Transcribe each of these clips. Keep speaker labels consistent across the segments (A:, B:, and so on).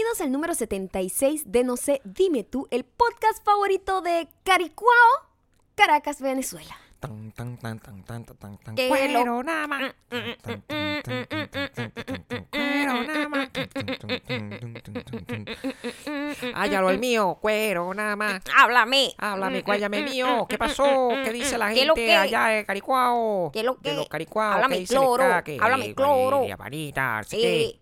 A: Bienvenidos al número 76 de No sé, dime tú, el podcast favorito de Caricuao, Caracas, Venezuela.
B: Tan, Cuero nada más. Cuero nada más. Hállalo el mío, cuero nada más.
A: Háblame.
B: Háblame, cuállame mío. ¿Qué pasó? ¿Qué dice la gente allá en Caricuao?
A: ¿Qué lo que?
B: De los Caricuao.
A: Háblame cloro. Háblame cloro.
B: Panita, así.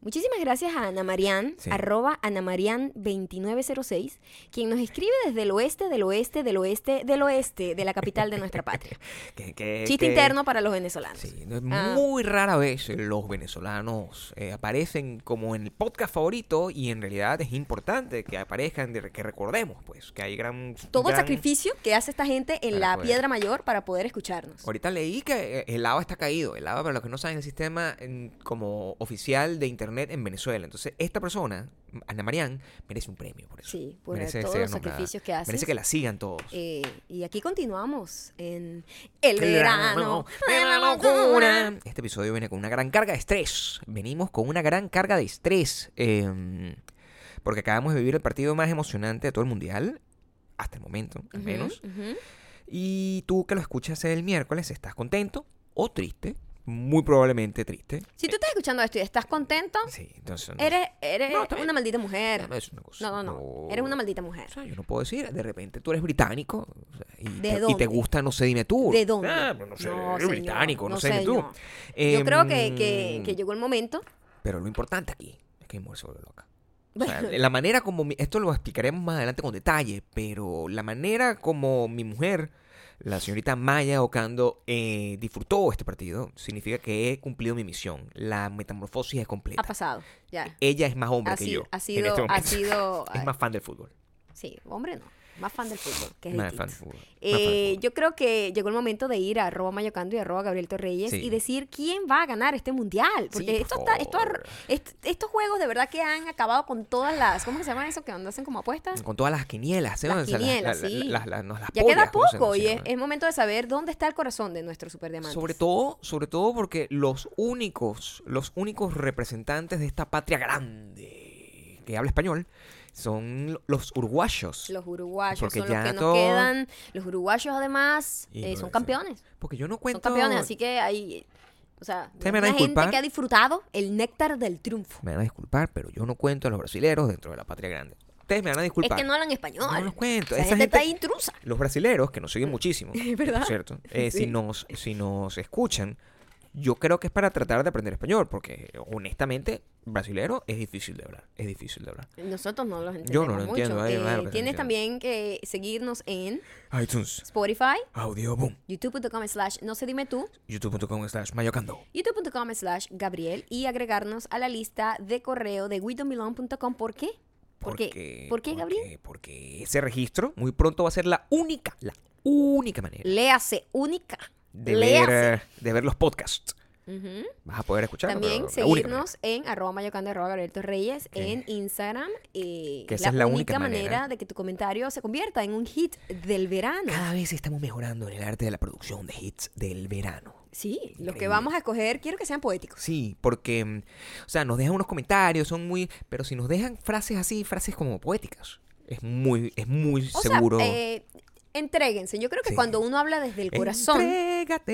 A: Muchísimas gracias a Ana Marián,
B: Sí.
A: arroba Ana Marián 2906, quien nos escribe desde el oeste, del oeste, del oeste, del oeste de la capital de nuestra patria.
B: que- que-
A: Chiste
B: que-
A: interno para los venezolanos.
B: Sí,
A: Ah.
B: muy rara vez los venezolanos eh, aparecen como en el podcast favorito y en realidad es importante que aparezcan, de- que recordemos pues que hay gran...
A: Todo el sacrificio que hace esta gente en la
B: poder-
A: Piedra Mayor para poder escucharnos.
B: Ahorita leí que eh, el lava está caído. El lava, para los que no saben, el sistema en- como oficial de internet en Venezuela. Entonces, esta persona, Ana Marián, merece un premio por eso.
A: Sí, por
B: merece
A: todos los sacrificios que haces.
B: Merece que la sigan todos.
A: Eh, y aquí continuamos en el verano
B: de la locura. Este episodio viene con una gran carga de estrés. Venimos con una gran carga de estrés. eh, porque acabamos de vivir el partido más emocionante de todo el mundial. Hasta el momento, al menos. Y tú que lo escuchas el miércoles, ¿estás contento o triste? Muy probablemente triste.
A: Si tú estás escuchando esto y estás contento,
B: Sí, entonces. no-
A: eres, eres
B: No,
A: una maldita mujer.
B: no es una cosa.
A: No, no, no. Eres una maldita mujer.
B: O sea, yo no puedo decir, de repente tú eres británico o sea, y,
A: ¿De
B: te, y
A: dónde?
B: te gusta, no sé, dime tú.
A: ¿De dónde?
B: Ah, no sé,
A: No,
B: eres británico, no,
A: no
B: sé, dime tú.
A: Yo creo que, que,
B: Em,
A: que llegó el momento.
B: Pero lo importante aquí es que mi mujer se vuelve loca. O sea, la manera como... mi- esto lo explicaremos más adelante con detalle, pero la manera como mi mujer, la señorita Maya Ocando, eh, disfrutó este partido, significa que he cumplido mi misión. La metamorfosis es completa.
A: Ha pasado. Ya.
B: Ella es más hombre
A: Ha
B: que
A: sido-
B: yo.
A: ha
B: en
A: sido-
B: este
A: ha sido-
B: es más fan del fútbol.
A: Sí, hombre, no. Más fan del fútbol. Que es
B: Más fan del fútbol. más fan del
A: Eh,
B: fútbol.
A: yo creo que llegó el momento de ir a arroba mayocando y arroba Gabriel Torreyes
B: Sí.
A: y decir quién va a ganar este mundial. Porque
B: por
A: esto está, esto est- estos juegos de verdad que han acabado con todas las, ¿cómo se llama eso? Que hacen como apuestas.
B: Con todas las quinielas. ¿sí?
A: Las
B: O sea,
A: quinielas,
B: la- la- las- las
A: Ya
B: pollas,
A: queda
B: ¿cómo se-
A: poco y es, es momento de saber dónde está el corazón de nuestro superdiamante.
B: Sobre todo, sobre todo porque los únicos, los únicos representantes de esta patria grande que habla español son los uruguayos.
A: Los uruguayos
B: Porque
A: son los
B: ya
A: que nos quedan. Los uruguayos además eh, son campeones.
B: Porque yo no cuento.
A: Son campeones, así que hay... O sea, una gente que ha disfrutado el néctar del triunfo.
B: Me van a disculpar, pero yo no cuento a los brasileros dentro de la patria grande. Ustedes me van a
A: Es
B: disculpar.
A: que no hablan español.
B: No los cuento.
A: Esa
B: Esa
A: gente, está
B: gente-
A: intrusa.
B: Los brasileros, que nos siguen muchísimo,
A: ¿Verdad?
B: cierto, eh,
A: Sí.
B: si, nos, si nos escuchan, yo creo que es para tratar de aprender español, porque honestamente, brasilero es difícil de hablar. Es difícil de hablar.
A: Nosotros no los entendemos
B: Yo no lo
A: mucho.
B: entiendo,
A: Eh, tienes
B: entiendo.
A: también que seguirnos en
B: iTunes,
A: Spotify,
B: audio, boom,
A: youtube.com slash no se dime tú,
B: youtube.com slash mayocando.
A: youtube.com slash Gabriel y agregarnos a la lista de correo de WeDon'tBelong.com. ¿Por qué? ¿Por qué? ¿Por qué, Gabriel?
B: Porque ese registro muy pronto va a ser la única, la única manera
A: Léase única.
B: De ver, de ver los podcasts. Vas a poder escucharlo.
A: También seguirnos en arroba mayocando arroba Gabriel Torreyes
B: Ok.
A: en Instagram. eh,
B: Que
A: es
B: esa
A: la,
B: es la
A: única
B: única
A: manera.
B: manera.
A: de que tu comentario se convierta en un hit del verano.
B: Cada vez estamos mejorando en el arte de la producción de hits del verano.
A: Sí, los que
B: Increíble.
A: vamos a escoger quiero que sean poéticos.
B: Sí, porque, mm, o sea, nos dejan unos comentarios, son muy, pero si nos dejan frases así, frases como poéticas, es muy, es muy
A: O
B: seguro.
A: sea, eh, entréguense. Yo creo que
B: Sí.
A: cuando uno habla desde el corazón.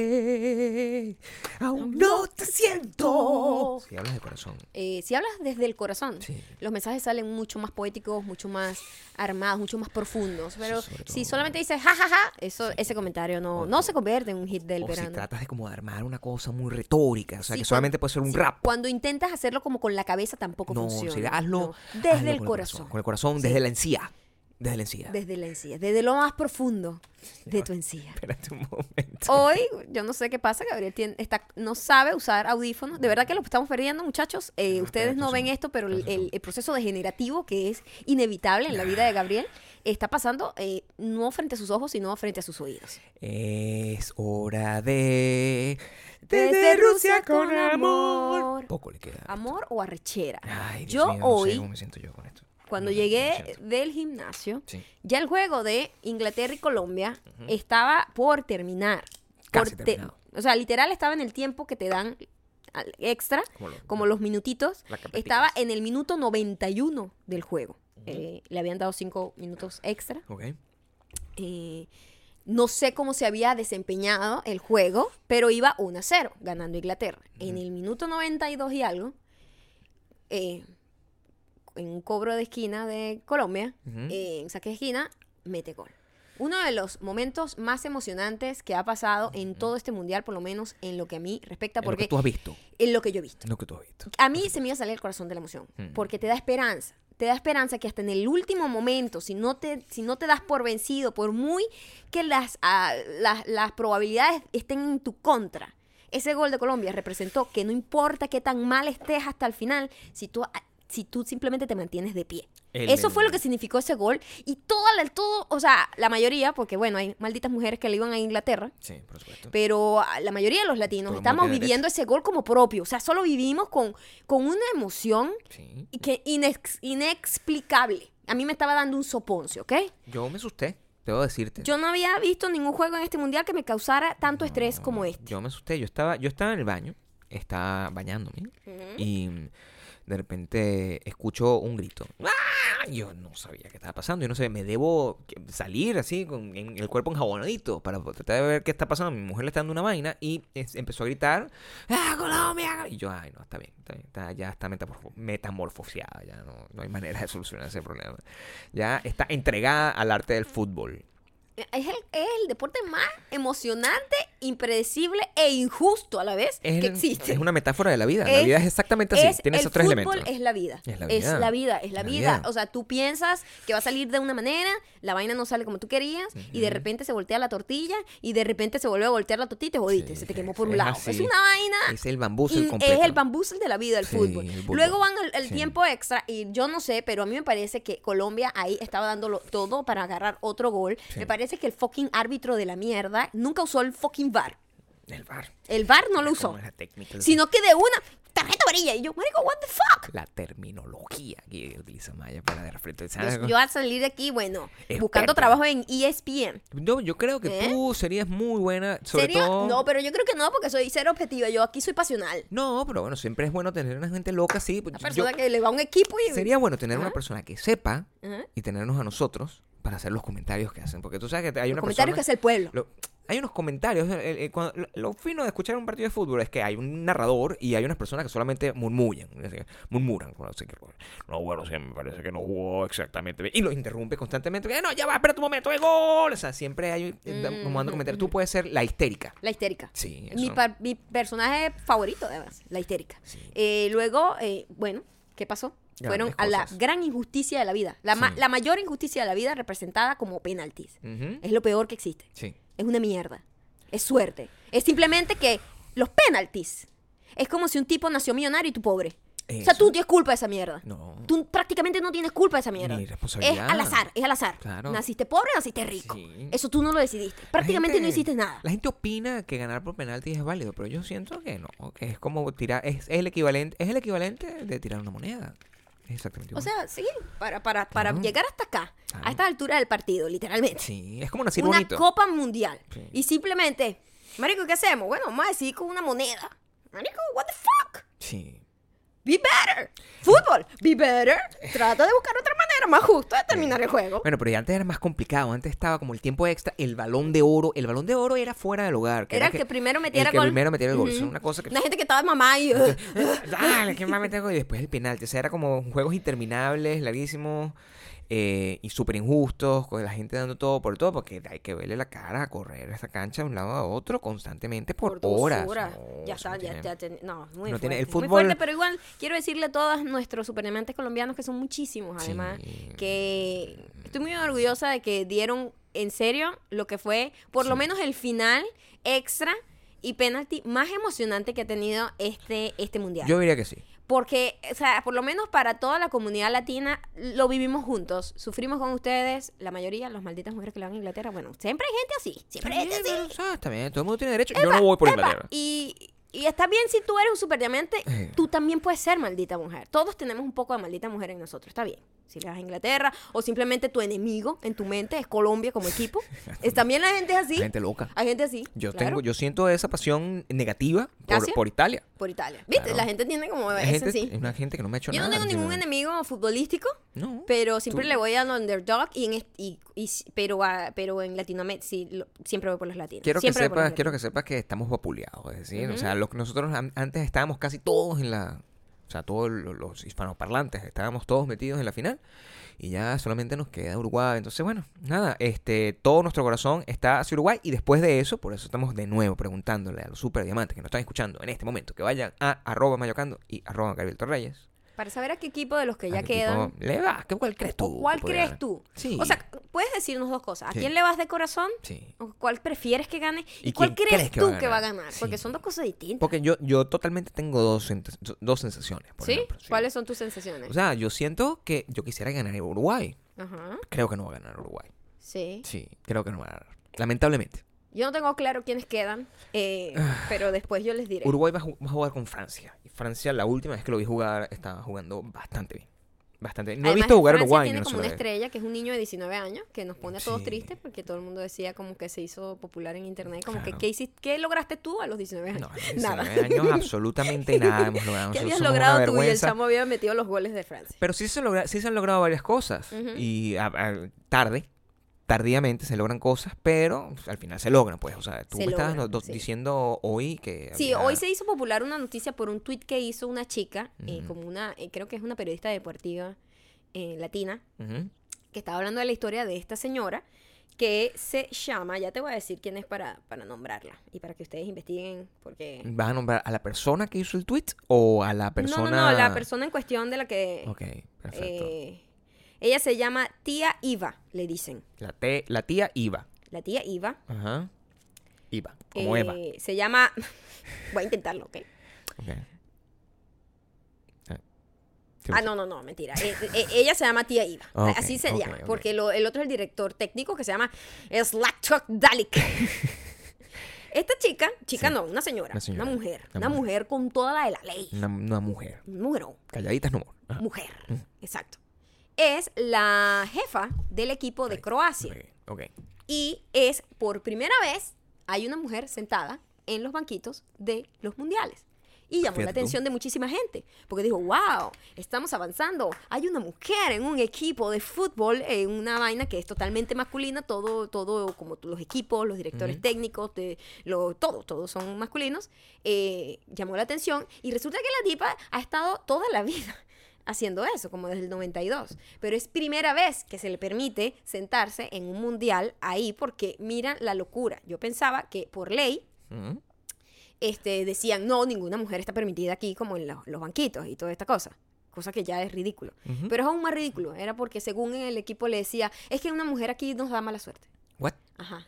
B: Entrégate, aún no te siento. Si hablas de corazón.
A: eh, si hablas desde el corazón,
B: Sí.
A: los mensajes salen mucho más poéticos, mucho más armados, mucho más profundos. Pero si solamente dices jajaja, eso, ese comentario no,
B: O-
A: no se convierte en un hit del
B: o
A: verano.
B: si tratas de como de armar una cosa muy retórica, o sea, que solamente puede ser un rap.
A: Cuando intentas hacerlo como con la cabeza tampoco
B: No,
A: funciona.
B: si hazlo,
A: no. Desde
B: hazlo
A: el
B: con
A: corazón.
B: Con el corazón, desde la encía. Desde la encía.
A: Desde la encía, desde lo más profundo de tu encía.
B: Espérate un momento.
A: Hoy, yo no sé qué pasa, Gabriel tiene- está, no sabe usar audífonos. De verdad que lo estamos perdiendo, muchachos. Eh,
B: No,
A: ustedes no ven esto, pero el, proceso degenerativo que es inevitable en la vida de Gabriel está pasando eh, no frente a sus ojos, sino frente a sus oídos.
B: Es hora de.
A: Desde Rusia con amor.
B: Poco le queda.
A: ¿Amor o arrechera?
B: Ay, Dios
A: yo
B: mío, no
A: hoy,
B: sé cómo me siento yo con esto.
A: Cuando llegué del gimnasio,
B: Sí.
A: ya el juego de Inglaterra y Colombia estaba por terminar.
B: Casi
A: Por te-
B: terminado.
A: o sea, literal estaba en el tiempo que te dan extra, como, los minutitos. Estaba en el minuto 91 del juego. Eh, le habían dado cinco minutos extra. Eh, no sé cómo se había desempeñado el juego, pero iba 1 a 0, ganando Inglaterra. En el minuto 92 y algo, eh, en un cobro de esquina de Colombia, en saque de esquina, mete gol uno de los momentos más emocionantes que ha pasado en todo este mundial, por lo menos en lo que a mí respecta. Porque,
B: lo que tú has visto.
A: En lo que yo he visto.
B: lo que tú has visto.
A: A mí se me iba a salir el corazón de la emoción, porque te da esperanza. Te da esperanza que hasta en el último momento, si no te, si no te das por vencido, por muy que las, ah, las, las probabilidades estén en tu contra, ese gol de Colombia representó que no importa qué tan mal estés hasta el final, si tú si tú simplemente te mantienes de pie. Eso fue lo que significó ese gol. Y todo, todo, o sea, la mayoría, porque bueno, hay malditas mujeres que le iban a Inglaterra.
B: Sí, por supuesto.
A: Pero la mayoría de los latinos estamos viviendo ese gol como propio. O sea, solo vivimos con, con una emoción y que inexplicable. A mí me estaba dando un soponcio, ¿ok?
B: Yo me asusté. Debo decirte.
A: Yo no había visto ningún juego en este mundial que me causara tanto estrés como este.
B: Yo me asusté. Yo estaba, yo estaba en el baño, estaba bañándome. Y de repente escucho un grito. ¡Ah! Yo no sabía qué estaba pasando. Yo no sé, me debo salir así con el cuerpo enjabonadito para tratar de ver qué está pasando. Mi mujer le está dando una vaina y empezó a gritar ¡Ah, Colombia! Y yo, ay, no, está bien, está ya está metamorfoseada, ya no, no hay manera de solucionar ese problema. Ya está entregada al arte del fútbol
A: es el, es el, deporte más emocionante, impredecible e injusto a la vez que existe.
B: Es una metáfora de la vida. la vida es exactamente así. Tiene esos tres elementos.
A: Es la vida. Es la vida. Es la vida. Es la, vida. O sea, tú piensas que va a salir de una manera, la vaina no sale como tú querías, y de repente se voltea la tortilla, y de repente se vuelve a voltear la tortilla y te jodiste. se te quemó por un lado. Es una vaina.
B: Es el bambús completo.
A: Es el bambús de la vida del fútbol. Luego van el, tiempo extra, y yo no sé, pero a mí me parece que Colombia ahí estaba dándolo todo para agarrar otro gol. Me parece que el fucking árbitro de la mierda nunca usó el fucking VAR.
B: El VAR.
A: El VAR no lo usó. Sino que de una tarjeta amarilla. Y yo, marico, what the fuck?
B: La terminología que utiliza Maya para de frente.
A: Yo, yo, al salir de aquí, bueno, buscando trabajo en ESPN.
B: No, yo creo que ¿Eh? tú serías muy buena, sobre todo...
A: No, pero yo creo que no, porque soy cero objetiva. Yo aquí soy pasional.
B: No, pero bueno, siempre es bueno tener una gente loca así.
A: Una persona que le va a un equipo y...
B: Sería bueno tener una persona que sepa y tenernos a nosotros para hacer los comentarios que hacen. Porque tú sabes que hay una
A: los comentarios que hace el pueblo.
B: hay unos comentarios. lo, fino de escuchar un partido de fútbol es que hay un narrador y hay unas personas que solamente murmullan. Murmuran. No, bueno, sí, me parece que no jugó exactamente bien. Y lo interrumpe constantemente. No, ya va, espera tu momento de gol. O sea, siempre hay. Eh, como ando comentarios. Tú puedes ser la histérica.
A: La histérica.
B: Sí.
A: Mi, mi, personaje favorito, además. La histérica. Eh, luego, eh, bueno, ¿qué pasó? Fueron a la gran injusticia de la vida. La, la, mayor injusticia de la vida representada como penaltis. Es lo peor que existe. Es una mierda. Es suerte. Es simplemente que los penaltis es como si un tipo nació millonario y tú pobre. O sea, tú tienes culpa de esa mierda. No. Tú prácticamente no tienes culpa de esa mierda. Ni responsabilidad. Es al azar, es al azar. Claro. Naciste pobre, naciste rico. Eso tú no lo decidiste. Prácticamente no hiciste nada.
B: La gente opina que ganar por penalti es válido, pero yo siento que no, que es como tirar, es, el equivalente, es el equivalente de tirar una moneda. Exactamente.
A: O sea, sí, para, para, para llegar hasta acá, a esta altura del partido, literalmente.
B: Sí, es como nacer
A: Una Copa Mundial. Y simplemente, Marico, ¿qué hacemos? Bueno, vamos a decir con una moneda. Marico, what the fuck?
B: Sí.
A: Be better. Fútbol, be better. Trata de buscar otra manera más justa de terminar el juego.
B: Bueno, pero ya antes era más complicado. Antes estaba como el tiempo extra, el balón de oro. El balón de oro era fuera del hogar.
A: era, el que, primero metiera
B: el que primero metiera el gol. Es una cosa que...
A: Una gente que estaba mamá y...
B: Dale, ¿quién va a meter el gol? Y después el penalti. O sea, era como juegos interminables, larguísimos. Eh, y súper injustos, con la gente dando todo por todo, porque hay que verle la cara a correr esa cancha de un lado a otro constantemente por, horas.
A: ya está, ya, ya no, muy, fuerte, el fútbol... muy fuerte, pero igual quiero decirle a todos nuestros superdiamantes colombianos, que son muchísimos además, que estoy muy orgullosa de que dieron en serio lo que fue, por lo menos el final extra y penalti más emocionante que ha tenido este, este mundial.
B: Yo diría que sí.
A: Porque, o sea, por lo menos para toda la comunidad latina lo vivimos juntos. Sufrimos con ustedes, la mayoría, las malditas mujeres que le van a Inglaterra. Bueno, siempre hay gente así. Siempre hay gente así.
B: está bien, todo el mundo tiene derecho. Yo no voy por Inglaterra.
A: Y, y está bien si tú eres un superdiamante, eh. tú también puedes ser maldita mujer. Todos tenemos un poco de maldita mujer en nosotros, está bien. Si le vas a Inglaterra, o simplemente tu enemigo en tu mente es Colombia como equipo. es, también la gente es así.
B: Gente loca.
A: Hay gente así.
B: Yo tengo, yo siento esa pasión negativa por, Italia.
A: Por Italia. ¿Viste? La gente tiene como ese
B: sí. Es una gente que no me ha hecho
A: nada.
B: Yo
A: no tengo ningún enemigo futbolístico. No. Pero siempre le voy al underdog y en y, pero pero en Latinoamérica sí, siempre voy por los latinos.
B: Quiero que sepas, quiero que sepas que estamos vapuleados, es decir, o sea, lo que nosotros antes estábamos casi todos en la o sea, todos los hispanoparlantes estábamos todos metidos en la final y ya solamente nos queda Uruguay. Entonces, bueno, nada, este, todo nuestro corazón está hacia Uruguay y después de eso, por eso estamos de nuevo preguntándole a los super diamantes que nos están escuchando en este momento que vayan a arroba mayocando y arroba Gabriel Torreyes
A: para saber a qué equipo de los que ya quedan.
B: ¿Le vas? ¿Cuál crees tú?
A: ¿Cuál crees tú? Sí. O sea, puedes decirnos dos cosas. ¿A quién le vas de corazón? Sí. ¿O ¿Cuál prefieres que gane? ¿Y, cuál crees, tú que va a ganar? Porque son dos cosas distintas.
B: Porque yo, yo totalmente tengo dos, dos sensaciones.
A: ¿Sí? ¿Cuáles son tus sensaciones?
B: O sea, yo siento que yo quisiera ganar Uruguay. Ajá. Creo que no va a ganar Uruguay.
A: Sí.
B: Sí, creo que no va a ganar. Lamentablemente.
A: Yo no tengo claro quiénes quedan, eh, pero después yo les diré.
B: Uruguay va a, jugar con Francia. Y Francia, la última vez que lo vi jugar, estaba jugando bastante bien. Bastante No he visto jugar
A: Francia
B: Uruguay.
A: Tiene como una estrella que es un niño de 19 años que nos pone a todos tristes porque todo el mundo decía como que se hizo popular en internet. Como que, ¿qué, hiciste, ¿qué lograste tú a los 19 años?
B: No, a los 19 nada. años absolutamente nada hemos logrado.
A: ¿Qué habías logrado tú y el chamo había metido los goles de Francia?
B: Pero sí se, logra, sí se han logrado varias cosas. Y tarde, tardíamente se logran cosas, pero al final se logran, pues. O sea, tú me estabas diciendo hoy que...
A: Sí, hoy se hizo popular una noticia por un tweet que hizo una chica, eh, como una, eh, creo que es una periodista deportiva eh, latina, que estaba hablando de la historia de esta señora que se llama, ya te voy a decir quién es para, para nombrarla y para que ustedes investiguen porque...
B: ¿Vas a nombrar a la persona que hizo el tweet o a la persona...?
A: No, no, no, la persona en cuestión de la que...
B: Ok, perfecto.
A: Ella se llama tía Iva, le dicen.
B: La, la tía Iva.
A: La tía Iva.
B: Ajá. Iva, como Eva.
A: Eh, se llama... Voy a intentarlo, ¿ok? Ok. Ah, ah no, no, no, mentira. Eh, eh, ella se llama Tía Iva. Así se llama. Porque el otro es el director técnico que se llama Slaktok Dalik. Esta chica, chica no, una señora, una, mujer, una, mujer. con toda la de la ley.
B: Una, mujer.
A: Un mujer.
B: Calladitas no.
A: Mujer, mm. exacto es la jefa del equipo de Croacia. Y es por primera vez hay una mujer sentada en los banquitos de los mundiales. Y llamó la atención de muchísima gente, porque dijo, wow, estamos avanzando. Hay una mujer en un equipo de fútbol, en una vaina que es totalmente masculina, todo, todo como los equipos, los directores técnicos, de, lo, todo, todos son masculinos. Eh, llamó la atención y resulta que la tipa ha estado toda la vida haciendo eso, como desde el 92. Pero es primera vez que se le permite sentarse en un mundial ahí porque miran la locura. Yo pensaba que por ley este, decían, no, ninguna mujer está permitida aquí como en los banquitos y toda esta cosa. Cosa que ya es ridículo. Pero es aún más ridículo. Era porque según el equipo le decía, es que una mujer aquí nos da mala suerte.
B: ¿What?
A: Ajá.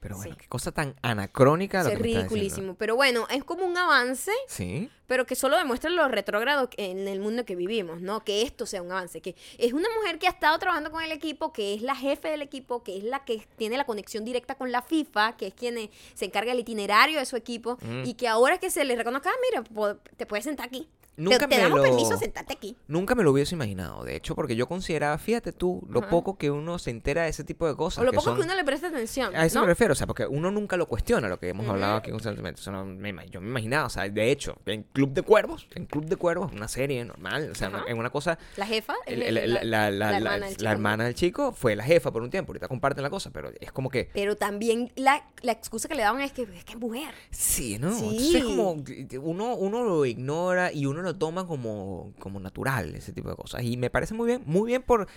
B: Pero bueno, qué cosa tan anacrónica.
A: es ridiculísimo. Pero bueno, es como un avance.
B: Sí.
A: Pero que solo demuestra lo retrógrado en el mundo que vivimos, ¿no? Que esto sea un avance. Que es una mujer que ha estado trabajando con el equipo, que es la jefe del equipo, que es la que tiene la conexión directa con la FIFA, que es quien eh, se encarga del itinerario de su equipo. Mm. Y que ahora que se le reconozca, ah, mira, te puedes sentar aquí. Nunca te, me damos lo, permiso aquí.
B: Nunca me lo hubiese imaginado, de hecho, porque yo consideraba, fíjate tú, lo poco que uno se entera de ese tipo de cosas.
A: O lo poco que uno le presta atención.
B: A eso me refiero, o sea, porque uno nunca lo cuestiona, lo que hemos hablado aquí constantemente. yo me imaginaba, o sea, de hecho, en Club de Cuervos, en Club de Cuervos, una serie normal, o sea, en una cosa...
A: La jefa,
B: la, la, hermana del chico fue la jefa por un tiempo, ahorita comparten la cosa, pero es como que...
A: Pero también la, excusa que le daban es que es, que es mujer.
B: Sí, ¿no? Sí. Entonces es como, uno, uno lo ignora y uno lo toma como como, natural, ese tipo de cosas. Y me parece muy bien, muy bien por...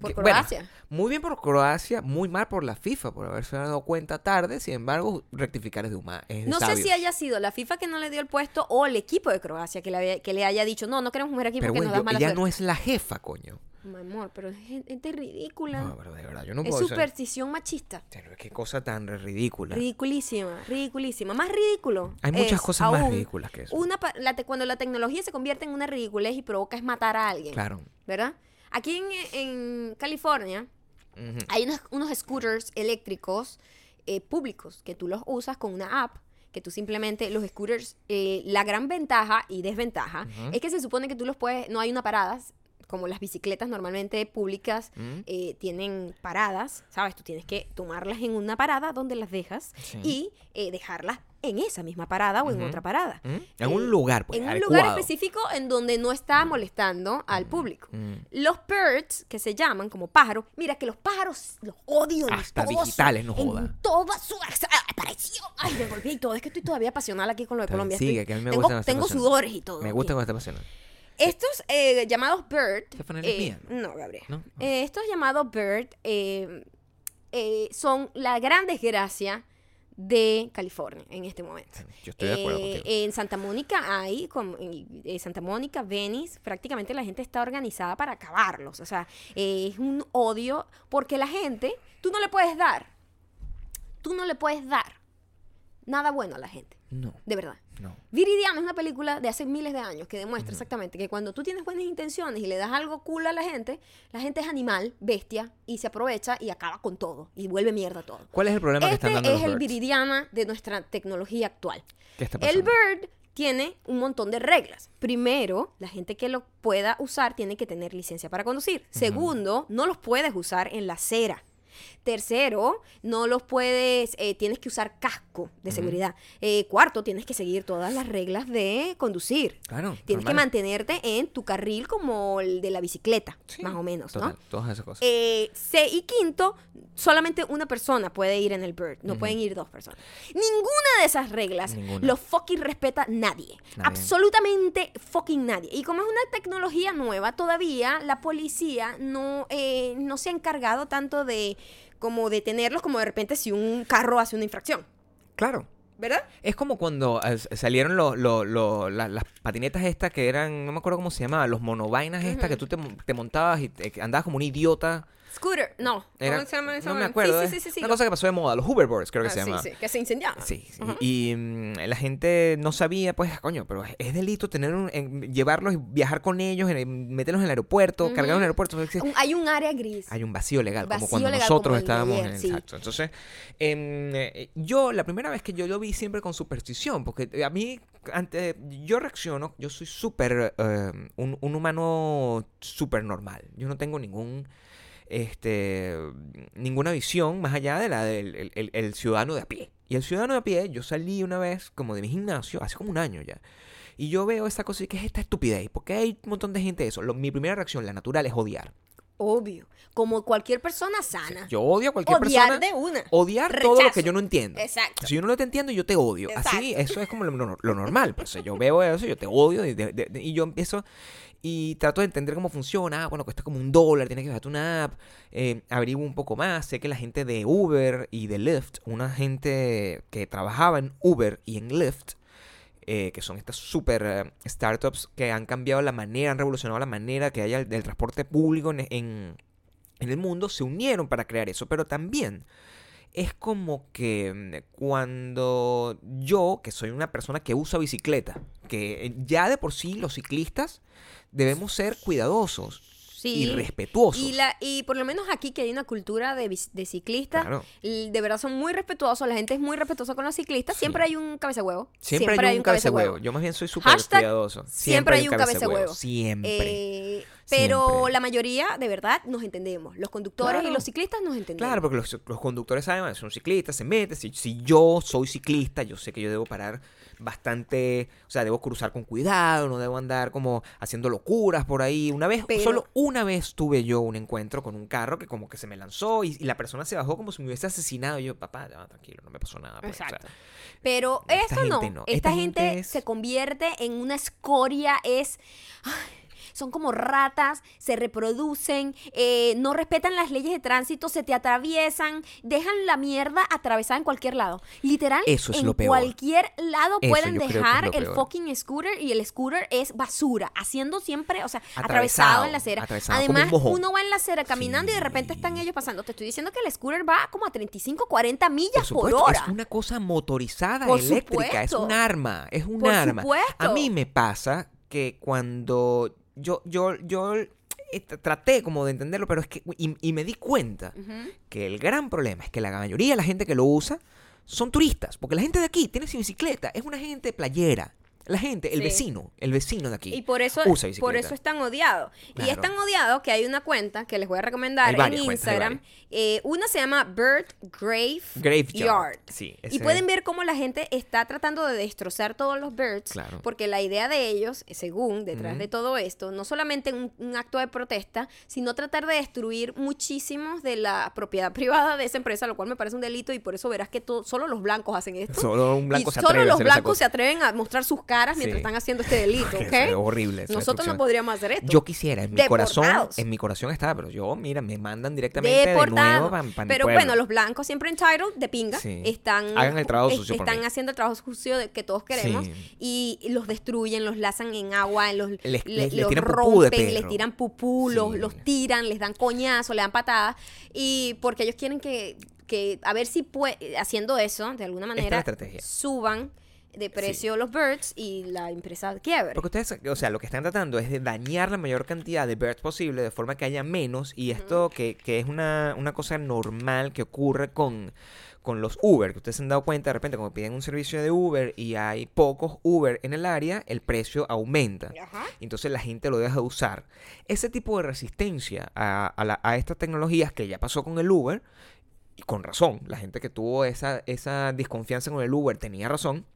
A: Por Croacia.
B: muy bien por Croacia, muy mal por la FIFA, por haberse dado cuenta tarde. Sin embargo, rectificar es de humano.
A: No sé si haya sido la FIFA que no le dio el puesto o el equipo de Croacia que le, que le haya dicho, no, no queremos mujer aquí porque nos da mala
B: Ella no es la jefa, coño.
A: Mi amor, pero es gente ridícula.
B: No, pero de verdad, yo no
A: es superstición machista.
B: Pero qué cosa tan ridícula.
A: Ridiculísima, ridiculísima. Más ridículo.
B: Hay muchas cosas más ridículas que eso.
A: Una, cuando la tecnología se convierte en una ridiculez y provoca es matar a alguien.
B: Claro.
A: ¿Verdad? Aquí en, California hay unos, scooters eléctricos eh, públicos que tú los usas con una app que tú simplemente los scooters, eh, la gran ventaja y desventaja es que se supone que tú los puedes, no hay una parada, como las bicicletas normalmente públicas mm. eh, tienen paradas, ¿sabes? Tú tienes que tomarlas en una parada donde las dejas y eh, dejarlas en esa misma parada o en otra parada.
B: ¿Mm? En un lugar, pues,
A: En un lugar específico en donde no está molestando al público. Los birds, que se llaman como pájaros, mira que los pájaros los odio.
B: Hasta digitales, no jodan.
A: En toda su aparición. Ay, me volví y todo. Es que estoy todavía apasionada aquí con lo de Colombia.
B: Sí, que a mí me
A: tengo,
B: gusta
A: tengo sudores y todo.
B: Me gusta cuando está apasionada.
A: Estos eh, llamados Bird. Eh, no, Gabriel. Eh, estos llamados Bird son la gran desgracia de California en este momento.
B: Yo estoy de acuerdo
A: En Santa Mónica hay, como, en Santa Mónica, Venice, prácticamente la gente está organizada para acabarlos. O sea, es un odio porque la gente, tú no le puedes dar, tú no le puedes dar nada bueno a la gente.
B: No.
A: De verdad.
B: No.
A: Viridiana es una película de hace miles de años que demuestra exactamente que cuando tú tienes buenas intenciones y le das algo cool a la gente, la gente es animal, bestia, y se aprovecha y acaba con todo y vuelve mierda todo.
B: ¿Cuál es el problema
A: que
B: están este dando
A: es el Viridiana de nuestra tecnología actual. El Bird tiene un montón de reglas. Primero, la gente que lo pueda usar tiene que tener licencia para conducir. Segundo, no los puedes usar en la acera. Tercero, no los puedes, eh, tienes que usar casco de seguridad. Eh, cuarto, tienes que seguir todas las reglas de conducir.
B: Claro.
A: Tienes que mantenerte en tu carril como el de la bicicleta, más o menos, ¿no?
B: Todas esas cosas.
A: Eh, y quinto, solamente una persona puede ir en el Bird, no pueden ir dos personas. Ninguna de esas reglas lo fucking respeta nadie. Absolutamente fucking nadie. Y como es una tecnología nueva, todavía la policía no, no se ha encargado tanto de como detenerlos como de repente si un carro hace una infracción.
B: Claro.
A: ¿Verdad?
B: Es como cuando eh, salieron las patinetas estas que eran, no me acuerdo cómo se llamaba, los monovainas estas que tú te, te montabas y andabas como un idiota
A: Scooter, no.
B: ¿Cómo se llama? No me acuerdo. Sí, sí, sí, sí, Una cosa que pasó de moda, los hoverboards creo que ah, se llama.
A: Sí, sí, que se incendiaban.
B: Sí, sí. Y mm, la gente no sabía, pues, coño, pero es delito tener un, llevarlos y viajar con ellos, meterlos en el aeropuerto, cargarlos en el aeropuerto.
A: Hay un área gris.
B: Hay un vacío legal, como cuando nosotros estábamos en el exacto. Entonces, em, eh, yo la primera vez que yo lo vi siempre con superstición, porque a mí, antes, yo reacciono, yo soy súper, un, un humano súper normal. Yo no tengo ningún este, ninguna visión más allá de la del el, ciudadano de a pie. Y el ciudadano de a pie, yo salí una vez como de mi gimnasio, hace como un año ya. Y yo veo esta cosa y que es esta estupidez. Porque hay un montón de gente de eso. mi primera reacción, la natural, es odiar.
A: Obvio. Como cualquier persona sana.
B: yo odio a cualquier
A: persona.
B: Odiar
A: de una.
B: Odiar todo lo que yo no entiendo.
A: Exacto.
B: Si yo no te entiendo, yo te odio. Así, eso es como lo, normal. Pues yo veo eso, yo te odio. Y, y yo empiezo y trato de entender cómo funciona. Ah, bueno, cuesta como un dólar, tienes que bajarte una app. Eh, averiguo un poco más. Sé que la gente de Uber y de Lyft, una gente que trabajaba en Uber y en Lyft, eh, que son estas super eh, startups que han cambiado la manera, han revolucionado la manera que haya del transporte público en, en, en el mundo, se unieron para crear eso. Pero también es como que mm, cuando yo, que soy una persona que usa bicicleta, que ya de por sí los ciclistas debemos ser cuidadosos. Y respetuosos.
A: Y, la, y por lo menos aquí que hay una cultura de, de ciclistas, de verdad son muy respetuosos, la gente es muy respetuosa con los ciclistas, siempre hay un cabeza huevo.
B: Siempre, hay, un cabeza huevo. Yo más bien soy súper cuidadoso.
A: Siempre, hay un cabeza huevo.
B: Siempre.
A: Eh, pero la mayoría, de verdad, nos entendemos. Los conductores y los ciclistas nos entendemos.
B: Claro, porque los, conductores saben, son ciclistas, se meten. Si, si yo soy ciclista, yo sé que yo debo parar bastante, o sea, debo cruzar con cuidado, no debo andar como haciendo locuras por ahí. Una vez, solo una vez tuve yo un encuentro con un carro que como que se me lanzó y, la persona se bajó como si me hubiese asesinado. Y yo, papá, ya, tranquilo, no me pasó nada.
A: Pues, Exacto. Pero esto no. Esta, gente, se convierte en una escoria, es son como ratas, se reproducen, eh, no respetan las leyes de tránsito, se te atraviesan, dejan la mierda atravesada en cualquier lado. Literal,
B: Eso es
A: en
B: lo peor.
A: cualquier lado pueden dejar el fucking scooter y el scooter es basura, haciendo siempre, o sea, atravesado, en la acera. Además, uno va en la acera caminando y de repente están ellos pasando. Te estoy diciendo que el scooter va como a 35, 40 millas por, hora.
B: Es una cosa motorizada, eléctrica, es un arma, es un arma. A mí me pasa que cuando yo, yo, yo eh, traté como de entenderlo, pero es que, y, me di cuenta que el gran problema es que la mayoría de la gente que lo usa son turistas, porque la gente de aquí tiene sin bicicleta, es una gente playera. La gente, el vecino, el vecino de aquí.
A: Y por eso, por eso es tan odiado. Y es tan odiado que hay una cuenta que les voy a recomendar en Instagram. Eh, una se llama Bird Grave. Sí, y pueden ver cómo la gente está tratando de destrozar todos los birds. Porque la idea de ellos, según detrás de todo esto, no solamente un, un, acto de protesta, sino tratar de destruir muchísimos de la propiedad privada de esa empresa, lo cual me parece un delito y por eso verás que solo los blancos hacen esto.
B: Solo un blanco
A: y solo los blancos se atreven a mostrar sus caras mientras están haciendo este delito, ¿ok? Es
B: horrible.
A: Nosotros no podríamos hacer esto.
B: Yo quisiera, en mi corazón, en mi corazón está, pero yo, mira, me mandan directamente de nuevo
A: Pero bueno, los blancos siempre en Title, de pinga, están...
B: Hagan el trabajo sucio
A: Están haciendo el trabajo sucio que todos queremos y los destruyen, los lazan en agua, los, les, tiran rompen, les tiran pupú, los, los tiran, les dan coñazo, le dan patadas y porque ellos quieren que, que a ver si puede, haciendo eso, de alguna manera, suban de precio los birds y la empresa quiebre.
B: Porque ustedes, o sea, lo que están tratando es de dañar la mayor cantidad de birds posible de forma que haya menos y esto que, que, es una, una cosa normal que ocurre con, con los Uber, que ustedes se han dado cuenta de repente cuando piden un servicio de Uber y hay pocos Uber en el área, el precio aumenta. Entonces la gente lo deja de usar. Ese tipo de resistencia a, a, a estas tecnologías que ya pasó con el Uber, y con razón, la gente que tuvo esa, esa desconfianza con el Uber tenía razón,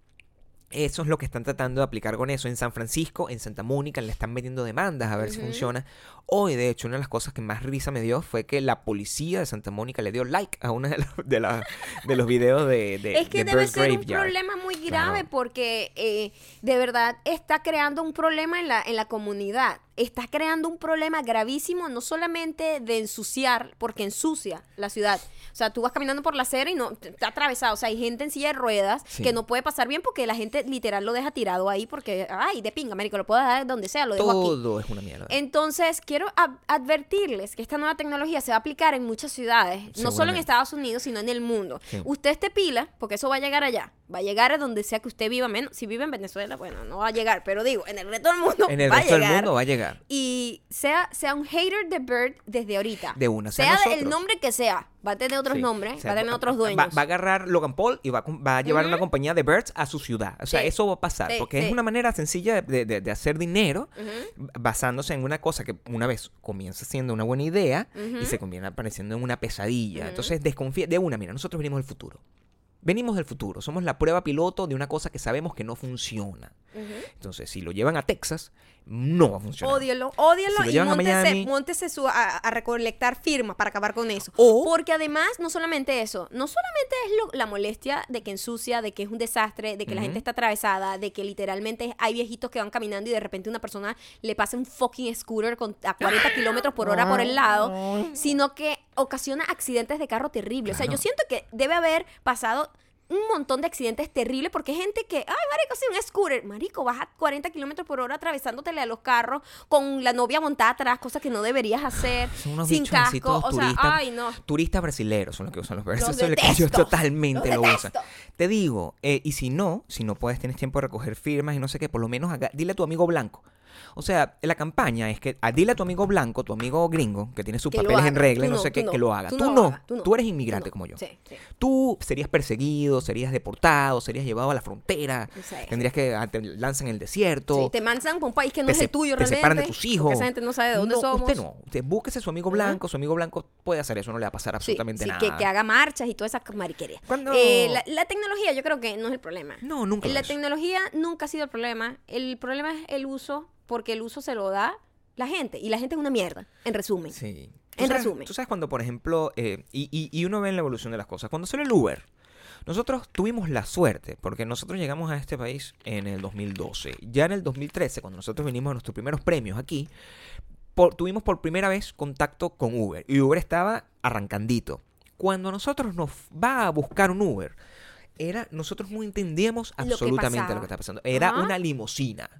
B: eso es lo que están tratando de aplicar con eso. En San Francisco, en Santa Mónica, le están metiendo demandas a ver si funciona. Hoy, de hecho, una de las cosas que más risa me dio fue que la policía de Santa Mónica le dio like a uno de los, de, de los videos de, de
A: Es que debe ser un problema muy grave porque eh, de verdad está creando un problema en la, en la comunidad estás creando un problema gravísimo, no solamente de ensuciar, porque ensucia la ciudad. O sea, tú vas caminando por la acera y no está atravesado. O sea, hay gente en silla de ruedas que no puede pasar bien porque la gente literal lo deja tirado ahí porque, ay, de pinga, América, lo puedo dejar donde sea, lo dejo
B: aquí. Todo es una mierda.
A: Entonces, quiero advertirles que esta nueva tecnología se va a aplicar en muchas ciudades, no solo en Estados Unidos, sino en el mundo. Usted esté pila, porque eso va a llegar allá. Va a llegar a donde sea que usted viva menos. Si vive en Venezuela, bueno, no va a llegar, pero digo, en el resto del mundo
B: en el resto del mundo va a llegar.
A: Y sea, sea un hater de Bird desde ahorita.
B: De una.
A: Sea, el nombre que sea. Va a tener otros nombres, va a tener otros dueños.
B: Va, a agarrar Logan Paul y va, a llevar una compañía de Birds a su ciudad. O sea, eso va a pasar. porque es una manera sencilla de, hacer dinero basándose en una cosa que una vez comienza siendo una buena idea y se conviene apareciendo en una pesadilla. Entonces desconfía de una. Mira, nosotros venimos del futuro. Venimos del futuro, somos la prueba piloto de una cosa que sabemos que no funciona. Entonces, si lo llevan a Texas, no va a funcionar.
A: Ódielo, ódielo y móntese, a, recolectar firmas para acabar con eso. Porque además, no solamente eso, no solamente es la molestia de que ensucia, de que es un desastre, de que la gente está atravesada, de que literalmente hay viejitos que van caminando y de repente una persona le pasa un fucking scooter con, a 40 kilómetros por hora por el lado, sino que ocasiona accidentes de carro terribles. O sea, yo siento que debe haber pasado un montón de accidentes terribles porque hay gente que, ay, marico, sí, un scooter. Marico, vas a 40 kilómetros por hora atravesándotele a los carros con la novia montada atrás, cosas que no deberías hacer. Son unos sin casco. O sea, ay, no.
B: Turistas brasileros son los que usan los versos. Eso es yo totalmente lo usan. Te digo, eh, y si no, si no puedes, tienes tiempo de recoger firmas y no sé qué, por lo menos dile a tu amigo blanco o sea, la campaña es que ah, dile a tu amigo blanco, tu amigo gringo, que tiene sus papeles en regla y no, sé qué, que lo haga. Tú, no, tú, eres inmigrante como yo. Tú serías perseguido, serías deportado, serías llevado a la frontera, tendrías que ah, te lanzan en el desierto.
A: te mandan por un país que no es el tuyo
B: te separan de tus hijos.
A: Esa gente no sabe de dónde somos.
B: Usted no. Usted búsquese su amigo blanco, su amigo blanco puede hacer eso, no le va a pasar absolutamente nada.
A: Que, que, haga marchas y todas esas mariquerías. Eh, la, tecnología yo creo que no es el problema.
B: No, nunca.
A: La tecnología nunca ha sido el problema. El problema es el uso porque el uso se lo da la gente. Y la gente es una mierda, en resumen.
B: Sí.
A: En resumen.
B: Tú sabes cuando, por ejemplo, eh, y, y, uno ve la evolución de las cosas. Cuando sale el Uber, nosotros tuvimos la suerte, porque nosotros llegamos a este país en el 2012. Ya en el 2013, cuando nosotros vinimos a nuestros primeros premios aquí, tuvimos por primera vez contacto con Uber. Y Uber estaba arrancandito. Cuando nosotros nos va a buscar un Uber, era, nosotros no entendíamos absolutamente lo que, estaba pasando. Era una limusina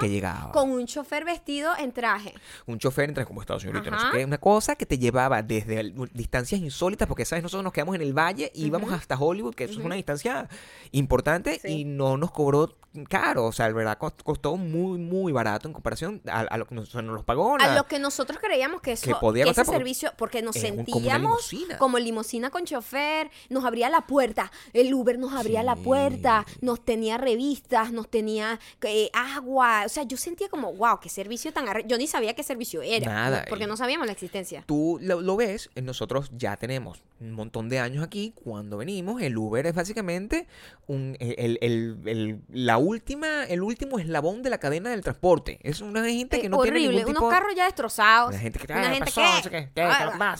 B: que llegaba.
A: Con un chofer vestido en traje.
B: Un chofer en traje, como Estados Unidos, no sé qué. Una cosa que te llevaba desde distancias insólitas, porque, ¿sabes? Nosotros nos quedamos en el valle y íbamos hasta Hollywood, que eso es una distancia importante, y no nos cobró caro. O sea, el verdad costó muy, muy barato en comparación a, lo que nos, nos pagó.
A: a lo que nosotros creíamos que, eso, que, ese servicio, porque nos sentíamos como, como limusina con chofer, nos abría la puerta, el Uber Nos abría la puerta, nos tenía revistas, nos tenía eh, agua. O sea, yo sentía como, wow, qué servicio tan... Yo ni sabía qué servicio era. Nada. Porque no sabíamos la existencia.
B: Tú lo, lo ves, nosotros ya tenemos un montón de años aquí. Cuando venimos, el Uber es básicamente un, el, el, el, la última, el último eslabón de la cadena del transporte. Es una gente que eh, no tiene ningún tipo...
A: unos carros ya destrozados.
B: Una gente que, una gente que, ¿qué,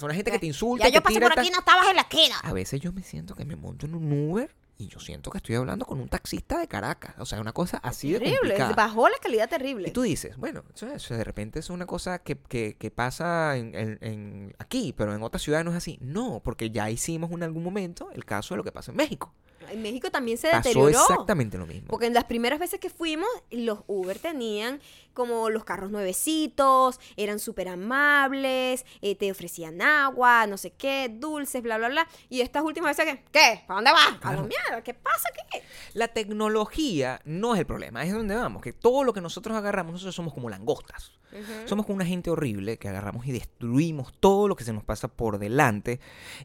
B: una gente que te insulta.
A: Ya yo pasé por aquí no estabas en la esquina.
B: A veces yo me siento que me monto en un Uber y yo siento que estoy hablando con un taxista de Caracas. O sea, una cosa así de terrible.
A: Bajó la calidad terrible.
B: Y tú dices, bueno, eso, de repente es una cosa que, que, pasa en, en, aquí, pero en otras ciudades no es así. No, porque ya hicimos en algún momento el caso de lo que pasa en México
A: en México también se deterioró.
B: exactamente lo mismo.
A: Porque en las primeras veces que fuimos, los Uber tenían como los carros nuevecitos, eran súper amables, eh, te ofrecían agua, no sé qué, dulces, bla, bla, bla. Y estas últimas veces, ¿qué? ¿Qué? ¿Para dónde vas? ¿Para mierda? ¿Qué pasa? ¿Qué?
B: La tecnología no es el problema, es donde vamos, que todo lo que nosotros agarramos, nosotros somos como langostas. Somos como una gente horrible que agarramos y destruimos todo lo que se nos pasa por delante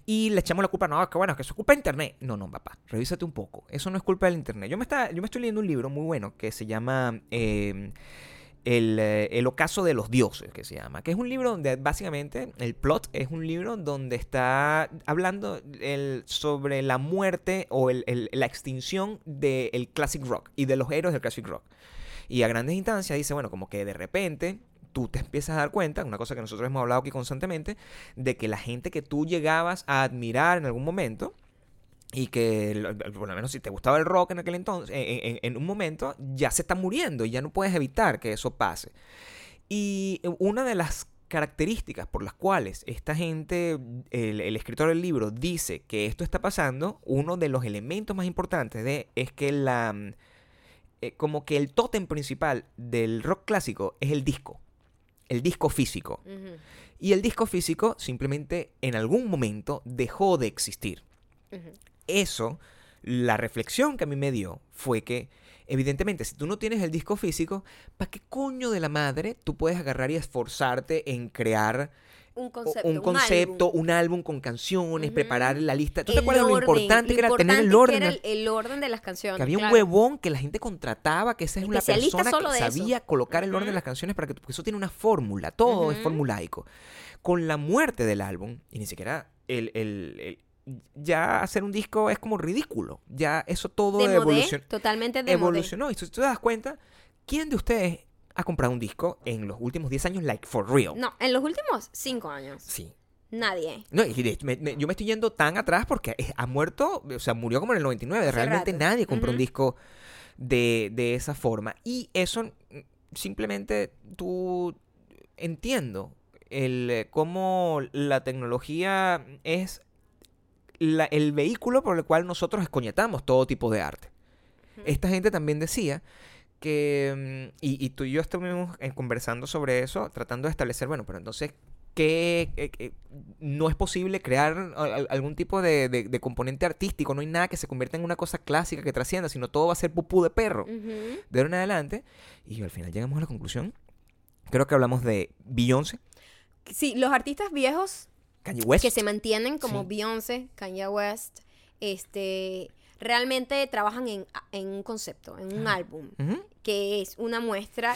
B: y le echamos la culpa, no, que bueno, que eso es culpa de Internet. No, no, papá, un poco. Eso no es culpa del Internet. Yo me, está, yo me estoy leyendo un libro muy bueno que se llama... Em, eh, el, ocaso de los dioses, que se llama, que es un libro donde básicamente el plot es un libro donde está hablando el, sobre la muerte o la extinción del classic rock y de los héroes del classic rock. Y a grandes instancias dice, bueno, como que de repente tú te empiezas a dar cuenta, una cosa que nosotros hemos hablado aquí constantemente, de que la gente que tú llegabas a admirar en algún momento, y que por lo menos si te gustaba el rock en aquel entonces, en, un momento, ya se está muriendo y ya no puedes evitar que eso pase. Y una de las características por las cuales esta gente, el, escritor del libro, dice que esto está pasando, uno de los elementos más importantes de, es que la... Eh, como que el tótem principal del rock clásico es el disco el disco físico. Y el disco físico simplemente en algún momento dejó de existir. Eso, la reflexión que a mí me dio fue que, evidentemente, si tú no tienes el disco físico, ¿para qué coño de la madre tú puedes agarrar y esforzarte en crear
A: un concepto,
B: un, concepto, un, álbum. con canciones, preparar la lista. ¿Tú te acuerdas lo importante que era tener el orden?
A: Que era el, orden de las canciones.
B: Que había un huevón que la gente contrataba, que esa es una persona que sabía colocar el orden de las canciones para que porque eso tiene una fórmula, todo es formulaico. Con la muerte del álbum, y ni siquiera el, el, ya hacer un disco es como ridículo. Ya eso todo evolucionó.
A: Totalmente
B: de Evolucionó. Y si tú te das cuenta, ¿quién de ustedes ha comprado un disco en los últimos 10 años, like for real.
A: No, en los últimos 5 años.
B: Sí.
A: Nadie.
B: No, y yo me estoy yendo tan atrás porque ha muerto, o sea, murió como en el 99. Realmente nadie compró un disco de, de esa forma. Y eso mm, simplemente tú entiendo el eh, cómo la tecnología es el vehículo por el cual nosotros escoñetamos todo tipo de arte. Esta gente también decía que, mm, y, tú y yo estuvimos eh, conversando sobre eso, tratando de establecer, bueno, pero entonces, ¿qué, eh, no es posible crear algún tipo de, componente artístico, no hay nada que se convierta en una cosa clásica que trascienda, sino todo va a ser pupú de perro, de ahora en adelante, y al final llegamos a la conclusión, creo que hablamos de Beyoncé.
A: Sí, los artistas viejos que se mantienen como Beyoncé, Kanye West, este realmente trabajan en, un concepto, en un álbum, que es una muestra.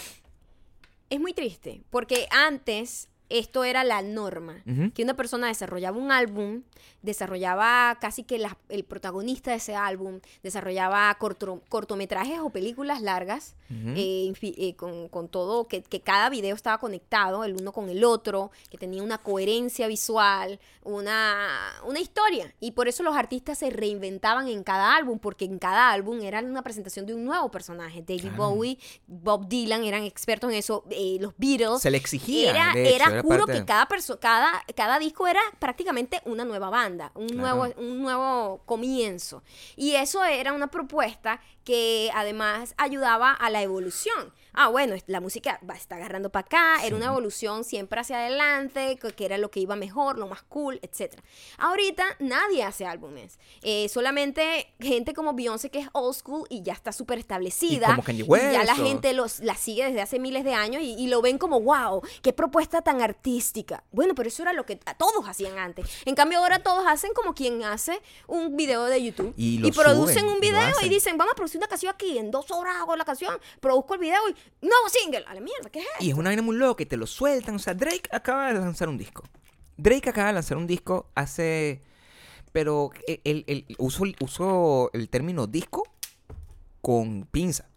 A: Es muy triste, porque antes esto era la norma, que una persona desarrollaba un álbum, desarrollaba casi que el protagonista de ese álbum, desarrollaba cortometrajes o películas largas, eh, eh, con, todo, que, cada video estaba conectado el uno con el otro, que tenía una coherencia visual, una, una historia. Y por eso los artistas se reinventaban en cada álbum, porque en cada álbum era una presentación de un nuevo personaje. David Bowie, Bob Dylan eran expertos en eso, eh, los Beatles.
B: Se le exigía.
A: Era, era juro que cada, cada, cada disco era prácticamente una nueva banda, un, nuevo, un nuevo comienzo. Y eso era una propuesta que además ayudaba a la evolución ah, bueno, la música va, está agarrando para acá, era una evolución siempre hacia adelante, que, era lo que iba mejor, lo más cool, etc. Ahorita nadie hace álbumes, eh, solamente gente como Beyoncé que es old school y ya está súper establecida.
B: Y, como
A: ya la gente los, la sigue desde hace miles de años y, lo ven como, wow, qué propuesta tan artística. Bueno, pero eso era lo que todos hacían antes. En cambio, ahora todos hacen como quien hace un video de YouTube. Y, producen un video y dicen, vamos a producir una canción aquí, en dos horas hago la canción, produzco el video y nuevo single. A la mierda, ¿qué es
B: Y es una vaina muy loca que te lo sueltan. O sea, Drake acaba de lanzar un disco. Drake acaba de lanzar un disco hace... Pero el, el, uso el término disco con pinza.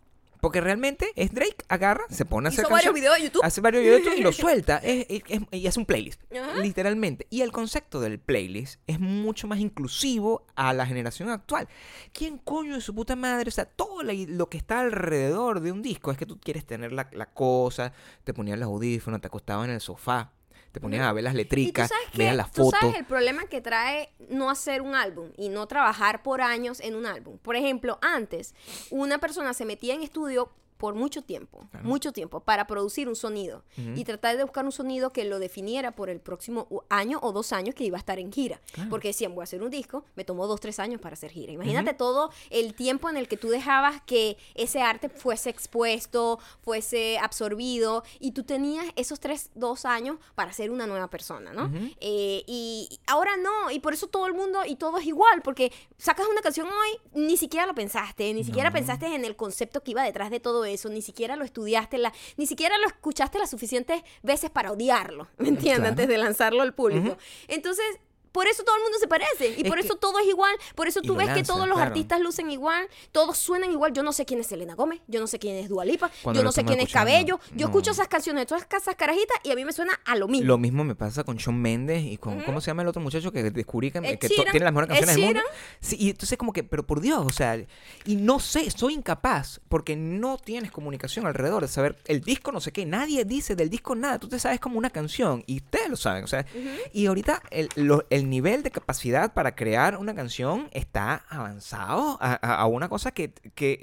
B: Porque realmente es Drake, agarra, se pone a hacer
A: Hizo varios videos de YouTube.
B: Hace varios videos de YouTube y lo suelta. y hace un playlist. Literalmente. Y el concepto del playlist es mucho más inclusivo a la generación actual. ¿Quién coño de su puta madre? O sea, todo lo que está alrededor de un disco es que tú quieres tener la, la cosa, te ponías los audífonos, te acostabas en el sofá te ponías a ver las letricas, veías las fotos. ¿Tú sabes
A: el problema que trae no hacer un álbum y no trabajar por años en un álbum? Por ejemplo, antes una persona se metía en estudio por mucho tiempo, mucho tiempo, para producir un sonido y tratar de buscar un sonido que lo definiera por el próximo año o dos años que iba a estar en gira. Porque decían, voy a hacer un disco, me tomó dos, tres años para hacer gira. Imagínate todo el tiempo en el que tú dejabas que ese arte fuese expuesto, fuese absorbido y tú tenías esos tres, dos años para ser una nueva persona, ¿no? Eh, y ahora no, y por eso todo el mundo y todo es igual, porque sacas una canción hoy, ni siquiera lo pensaste, ni siquiera pensaste en el concepto que iba detrás de todo eso ni siquiera lo estudiaste, la, ni siquiera lo escuchaste las suficientes veces para odiarlo, ¿me entiendes? Antes de lanzarlo al público. Entonces, por eso todo el mundo se parece y por eso todo es igual. Por eso tú ves que todos los artistas lucen igual, todos suenan igual. Yo no sé quién es Selena Gómez, yo no sé quién es Dualipa, yo no sé quién es Cabello. Yo escucho esas canciones de todas esas carajitas y a mí me suena a lo mismo.
B: Lo mismo me pasa con Shawn Mendes y con, ¿cómo se llama el otro muchacho que descubrí que, tiene las mejores canciones del mundo? Sí, y entonces como que, pero por Dios, o sea, y no sé, soy incapaz porque no tienes comunicación alrededor de saber el disco, no sé qué, nadie dice del disco nada, tú te sabes como una canción y ustedes lo saben, o sea, y ahorita el, el el nivel de capacidad para crear una canción está avanzado a, una cosa que,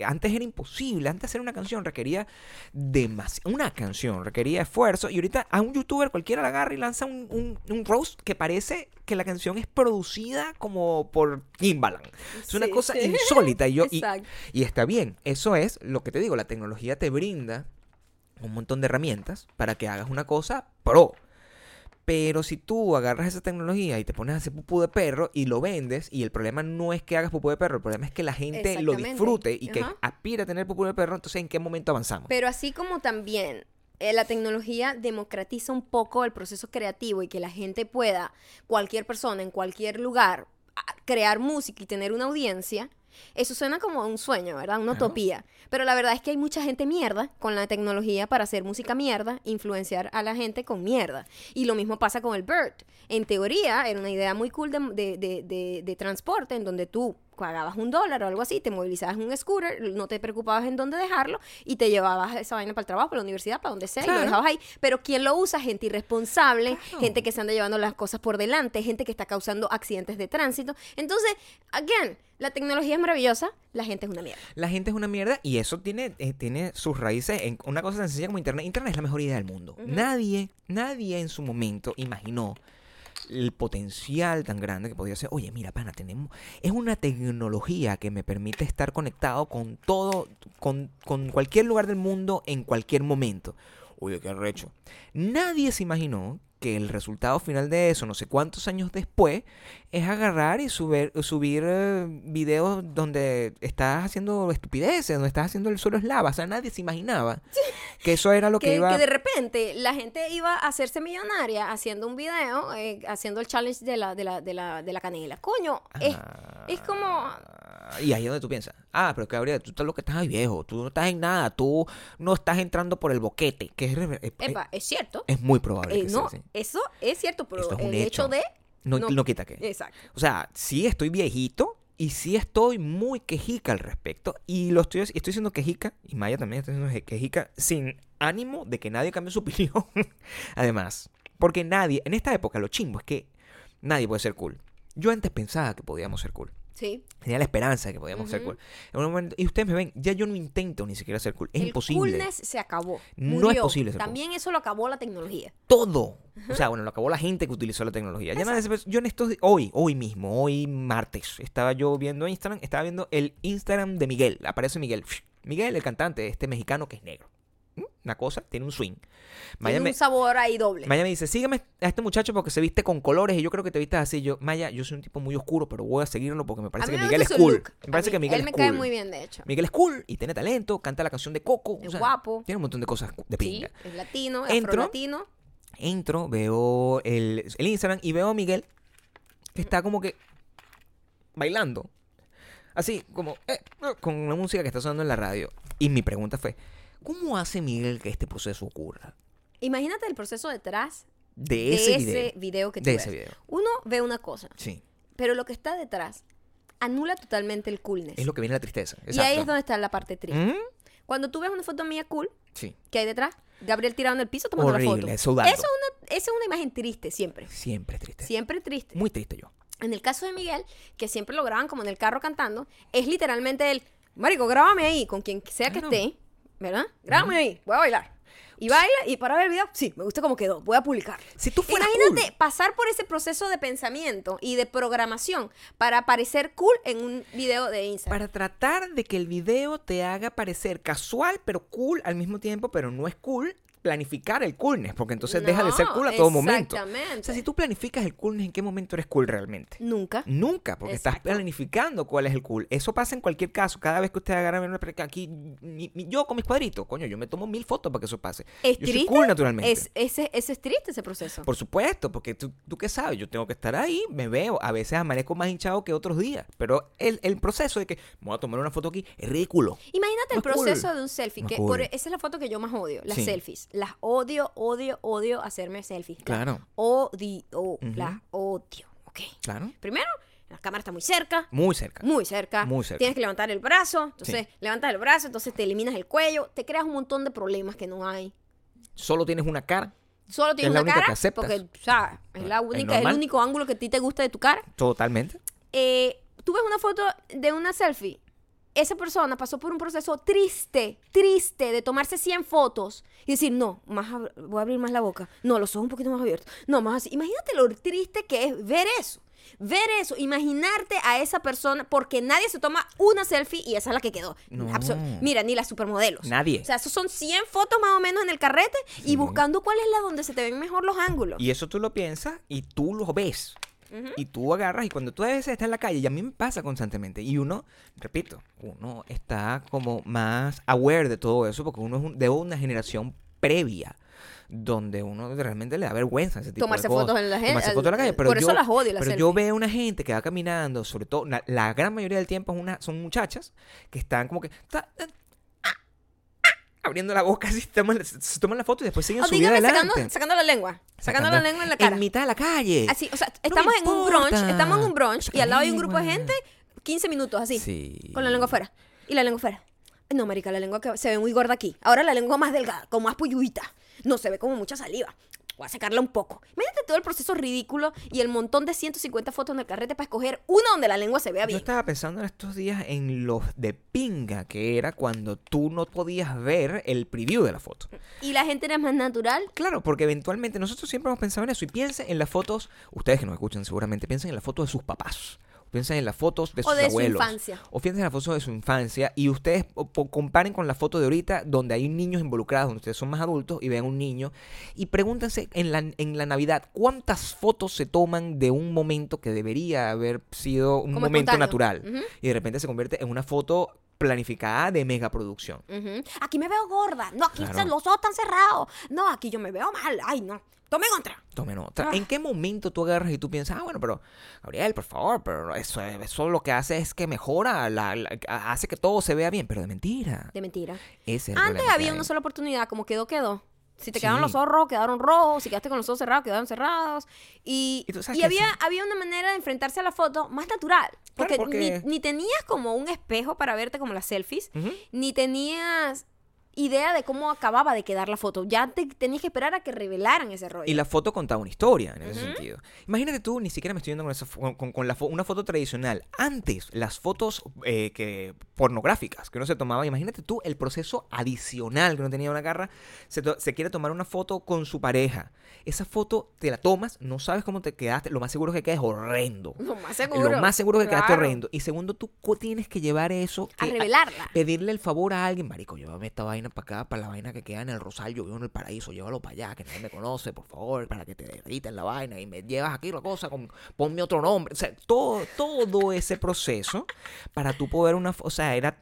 B: antes era imposible. Antes hacer una canción requería demasiado. Una canción requería esfuerzo. Y ahorita a un youtuber cualquiera la agarra y lanza un, un, roast que parece que la canción es producida como por Timbaland. Es una cosa insólita. Y, yo, y, y está bien. Eso es lo que te digo. La tecnología te brinda un montón de herramientas para que hagas una cosa pro. Pero si tú agarras esa tecnología y te pones a hacer pupú de perro y lo vendes, y el problema no es que hagas pupú de perro, el problema es que la gente lo disfrute y que aspire a tener pupú de perro, entonces ¿en qué momento avanzamos?
A: Pero así como también eh, la tecnología democratiza un poco el proceso creativo y que la gente pueda, cualquier persona en cualquier lugar, crear música y tener una audiencia, eso suena como un sueño, ¿verdad? Una utopía. Pero la verdad es que hay mucha gente mierda con la tecnología para hacer música mierda, influenciar a la gente con mierda. Y lo mismo pasa con el Bird. En teoría, era una idea muy cool de, de, de transporte en donde tú pagabas un dólar o algo así, te movilizabas en un scooter, no te preocupabas en dónde dejarlo y te llevabas esa vaina para el trabajo, para la universidad, para donde sea, y lo dejabas ahí. Pero ¿quién lo usa? Gente irresponsable, gente que se anda llevando las cosas por delante, gente que está causando accidentes de tránsito. Entonces, again, la tecnología es maravillosa, la gente es una mierda.
B: La gente es una mierda y eso tiene, eh, tiene sus raíces en una cosa tan sencilla como Internet. Internet es la mejor idea del mundo. Nadie, nadie en su momento imaginó el potencial tan grande que podría ser, oye, mira, pana, tenemos, es una tecnología que me permite estar conectado con todo, con, con cualquier lugar del mundo en cualquier momento. Oye, qué arrecho. Nadie se imaginó que el resultado final de eso, no sé cuántos años después, es agarrar y subir, subir eh, videos donde estás haciendo estupideces, donde estás haciendo el suelo eslava. O sea, nadie se imaginaba que eso era lo que, iba...
A: Que de repente la gente iba a hacerse millonaria haciendo un video, eh, haciendo el challenge de la, de la, de la, de la canela. Coño, es, es como...
B: Y ahí es donde tú piensas, ah, pero que habría, tú estás lo que estás ahí viejo, tú no estás en nada, tú no estás entrando por el boquete, que es,
A: es, cierto.
B: Es muy probable.
A: que no, eso es cierto, pero el hecho, de...
B: No, no, quita que.
A: Exacto.
B: O sea, sí estoy viejito y sí estoy muy quejica al respecto. Y lo estoy, estoy diciendo quejica, y Maya también está diciendo quejica, sin ánimo de que nadie cambie su opinión. Además, porque nadie, en esta época lo chimbo es que nadie puede ser cool. Yo antes pensaba que podíamos ser cool.
A: Sí.
B: Tenía la esperanza de que podíamos ser cool. y ustedes me ven, ya yo no intento ni siquiera ser cool. Es
A: el
B: imposible.
A: coolness se acabó.
B: No es posible
A: ser También eso lo acabó la tecnología.
B: Todo. O sea, bueno, lo acabó la gente que utilizó la tecnología. Ya nada, yo en estos hoy, hoy mismo, hoy martes, estaba yo viendo Instagram, estaba viendo el Instagram de Miguel. Aparece Miguel. Miguel, el cantante, este mexicano que es negro. Una cosa, tiene un swing.
A: Maya tiene un sabor ahí doble.
B: Maya me dice, sígueme a este muchacho porque se viste con colores y yo creo que te vistes así. Yo, Maya, yo soy un tipo muy oscuro, pero voy a seguirlo porque me parece que Miguel es cool. Me parece que Miguel
A: él me cae muy bien, de hecho.
B: Miguel es cool y tiene talento, canta la canción de Coco.
A: Es guapo.
B: Tiene un montón de cosas de pinga.
A: Sí, es latino, es entro, latino.
B: Entro, veo el, el Instagram y veo a Miguel que está como que bailando. Así, como eh, con la música que está sonando en la radio. Y mi pregunta fue, ¿cómo hace Miguel que este proceso ocurra?
A: Imagínate el proceso detrás de ese, video. que tú ves. Uno ve una cosa. Sí. Pero lo que está detrás anula totalmente el coolness.
B: Es lo que viene la tristeza.
A: Y ahí es donde está la parte triste. ¿Mm? Cuando tú ves una foto mía cool, sí. ¿qué hay detrás? Gabriel tirado en el piso tomando la foto. Eso, es una, es una imagen triste, siempre.
B: Siempre triste.
A: Siempre triste.
B: Muy triste yo.
A: En el caso de Miguel, que siempre lo graban como en el carro cantando, es literalmente el, Marico, grábame ahí, con quien sea que esté, ¿verdad? Grábame ahí, voy a bailar. Y baila, y para ver el video, sí, me gusta cómo quedó, voy a publicar.
B: Si tú
A: Imagínate pasar por ese proceso de pensamiento y de programación para parecer cool en un video de Instagram.
B: Para tratar de que el video te haga parecer casual, pero cool al mismo tiempo, pero no es cool planificar el coolness, porque entonces deja de ser cool a todo momento. O sea, si tú planificas el coolness, ¿en qué momento eres cool realmente?
A: Nunca.
B: Nunca, porque estás planificando cuál es el cool. Eso pasa en cualquier caso. Cada vez que usted agarra una aquí, yo con mis cuadritos, coño, yo me tomo mil fotos para que eso pase.
A: Es
B: yo
A: triste.
B: Soy cool naturalmente.
A: Es, ese, ese, es triste ese proceso.
B: Por supuesto, porque tú, tú qué sabes, yo tengo que estar ahí, me veo, a veces amanezco más hinchado que otros días, pero el, el proceso de que me voy a tomar una foto aquí es ridículo.
A: Imagínate el proceso de un selfie, que por, esa es la foto que yo más odio, las selfies. Las odio, odio, odio hacerme selfies.
B: Claro.
A: Odio, la odio. Ok.
B: Claro.
A: Primero, la cámara está muy cerca.
B: Muy cerca.
A: Muy cerca.
B: Muy cerca.
A: Tienes que levantar el brazo. Entonces, levantas el brazo, entonces te eliminas el cuello. Te creas un montón de problemas que no hay.
B: Solo tienes una cara.
A: Solo tienes una cara. porque, o sea, es la única, es el único ángulo que a ti te gusta de tu cara.
B: Totalmente.
A: Eh, tú ves una foto de una selfie esa persona pasó por un proceso triste, triste, de tomarse 100 fotos y decir, no, más voy a abrir más la boca, no, los ojos un poquito más abiertos, no, más así. Imagínate lo triste que es ver eso. Ver eso, imaginarte a esa persona, porque nadie se toma una selfie y esa es la que quedó. Mira, ni las supermodelos.
B: Nadie.
A: O sea, esos son 100 fotos más o menos en el carrete y buscando cuál es la donde se te ven mejor los ángulos.
B: Y eso tú lo piensas y tú lo ves. Y tú agarras y cuando tú a veces estás en la calle, y a mí me pasa constantemente, y uno, repito, uno está como más aware de todo eso porque uno es de una generación previa donde uno realmente le da vergüenza ese tipo
A: Tomarse
B: de cosas.
A: fotos en la gente.
B: Tomarse fotos en la calle. Pero
A: por
B: yo,
A: eso las odio,
B: Pero yo veo una gente que va caminando, sobre todo, la, gran mayoría del tiempo es una, son muchachas que están como que abriendo la boca, así, se toman la foto y después siguen su vida adelante.
A: Sacando, la lengua. Sacando, la lengua en la cara.
B: En mitad de la calle.
A: Así, o sea, estamos en un brunch, estamos en un brunch y al lado hay un grupo de gente, 15 minutos así. Sí. Con la lengua afuera. Y la lengua afuera. No, marica, la lengua que se ve muy gorda aquí. Ahora la lengua más delgada, como más puyuita. No, se ve como mucha saliva voy a sacarla un poco. Imagínate todo el proceso ridículo y el montón de 150 fotos en el carrete para escoger uno donde la lengua se vea bien.
B: Yo estaba pensando en estos días en los de pinga, que era cuando tú no podías ver el preview de la foto.
A: ¿Y la gente era más natural?
B: Claro, porque eventualmente nosotros siempre hemos pensado en eso. Y piensen en las fotos, ustedes que nos escuchan seguramente, piensen en las fotos de sus papás piensen en las fotos de sus
A: o de
B: abuelos.
A: Su infancia.
B: O piensen en las fotos de su infancia y ustedes comparen con la foto de ahorita donde hay niños involucrados, donde ustedes son más adultos y vean un niño y pregúntense en la, en la Navidad cuántas fotos se toman de un momento que debería haber sido un momento natural y de repente se convierte en una foto planificada de megaproducción.
A: Aquí me veo gorda. No, aquí los ojos están cerrados. No, aquí yo me veo mal. Ay, no. Tomen otra.
B: Tomen otra. Ah. ¿En qué momento tú agarras y tú piensas, ah, bueno, pero, Gabriel, por favor, pero eso, eso lo que hace es que mejora, la, hace que todo se vea bien, pero de mentira.
A: De mentira.
B: Ese
A: Antes había una sola oportunidad, como quedó, quedó. Si te quedaron los ojos rojos, quedaron rojos. Si quedaste con los ojos cerrados, quedaron cerrados. Y, y, había, había una manera de enfrentarse a la foto más natural. Porque, Ni, tenías como un espejo para verte como las selfies, ni tenías idea de cómo acababa de quedar la foto. Ya te tenías que esperar a que revelaran ese rollo.
B: Y la foto contaba una historia en ese sentido. Imagínate tú, ni siquiera me estoy viendo con, esa, con, la una foto tradicional. Antes, las fotos eh, que pornográficas que uno se tomaba, imagínate tú el proceso adicional que uno tenía una garra. Se, se quiere tomar una foto con su pareja. Esa foto te la tomas, no sabes cómo te quedaste. Lo más seguro es que quedes horrendo.
A: Lo más seguro.
B: Lo más seguro es que quedaste horrendo. Y segundo, tú tienes que llevar eso.
A: a revelarla.
B: pedirle el favor a alguien. Marico, llévame esta vaina para acá, para la vaina que queda en el Rosal, yo vivo en el paraíso, llévalo para allá, que nadie me conoce, por favor, para que te derriten la vaina y me llevas aquí la cosa, con, ponme otro nombre. O sea, todo, todo ese proceso para tú poder una... O sea, era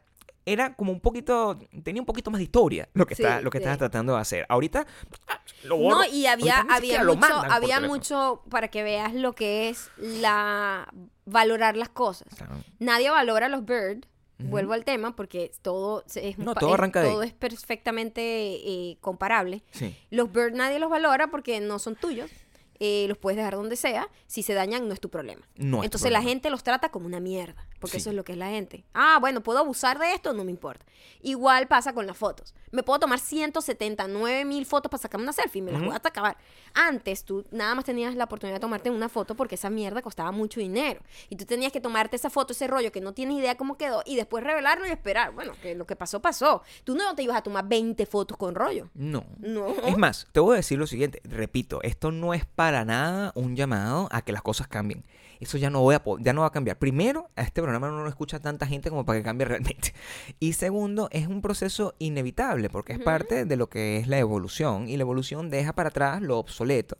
B: era como un poquito, tenía un poquito más de historia lo que, está, lo que estabas tratando de hacer. Ahorita,
A: ah, No, y había, había mucho, había mucho para que veas lo que es la valorar las cosas. Nadie valora los bird. Vuelvo al tema porque todo es, todo, arranca todo es perfectamente eh, comparable. Los bird nadie los valora porque no son tuyos. Eh, los puedes dejar donde sea. Si se dañan, no es tu problema. Entonces la gente los trata como una mierda, porque eso es lo que es la gente. Ah, bueno, puedo abusar de esto, no me importa. Igual pasa con las fotos. Me puedo tomar 179 mil fotos para sacarme una selfie, me las voy a acabar. Antes tú nada más tenías la oportunidad de tomarte una foto porque esa mierda costaba mucho dinero. Y tú tenías que tomarte esa foto, ese rollo que no tienes idea cómo quedó, y después revelarlo y esperar. Bueno, que lo que pasó, pasó. Tú no te ibas a tomar 20 fotos con rollo.
B: No. No. Es más, te voy a decir lo siguiente, repito, esto no es para nada un llamado a que las cosas cambien. Eso ya no, voy a, ya no va a cambiar. Primero, a este programa no lo escucha tanta gente como para que cambie realmente. Y segundo, es un proceso inevitable porque es parte de lo que es la evolución y la evolución deja para atrás lo obsoleto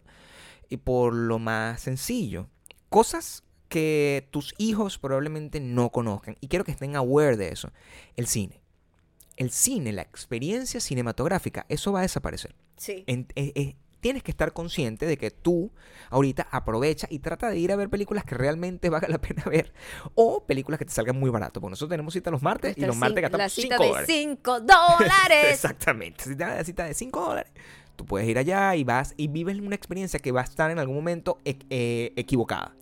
B: y por lo más sencillo. Cosas que tus hijos probablemente no conozcan y quiero que estén aware de eso. El cine. El cine, la experiencia cinematográfica, eso va a desaparecer.
A: Sí.
B: Eh, eh, tienes que estar consciente de que tú ahorita aprovecha y trata de ir a ver películas que realmente valga la pena ver o películas que te salgan muy barato. Porque nosotros tenemos cita los martes y los martes gastamos 5 dólares.
A: 5 dólares.
B: Exactamente. Si la cita de 5 dólares, tú puedes ir allá y vas y vives una experiencia que va a estar en algún momento e, eh, equivocada.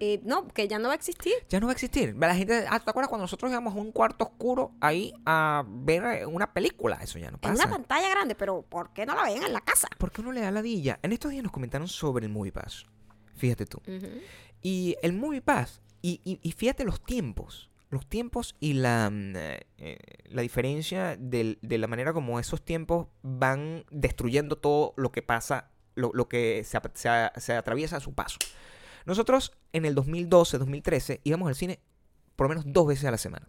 A: Eh, eh, no, que ya no va a existir.
B: Ya no va a existir. La gente, ah, ¿te acuerdas cuando nosotros íbamos a un cuarto oscuro ahí a ver eh, una película? Eso ya no pasa.
A: En una pantalla grande, pero ¿por qué no la ven en la casa?
B: ¿Por qué uno le da la dilla? En estos días nos comentaron sobre el Movie Pass. Fíjate tú. Y el Movie Pass, y, fíjate los tiempos. Los tiempos y la, mm, eh, la diferencia de la manera como esos tiempos van destruyendo todo lo que pasa, lo, que se, se atraviesa a su paso. Nosotros en el 2012, 2013 íbamos al cine por lo menos dos veces a la semana.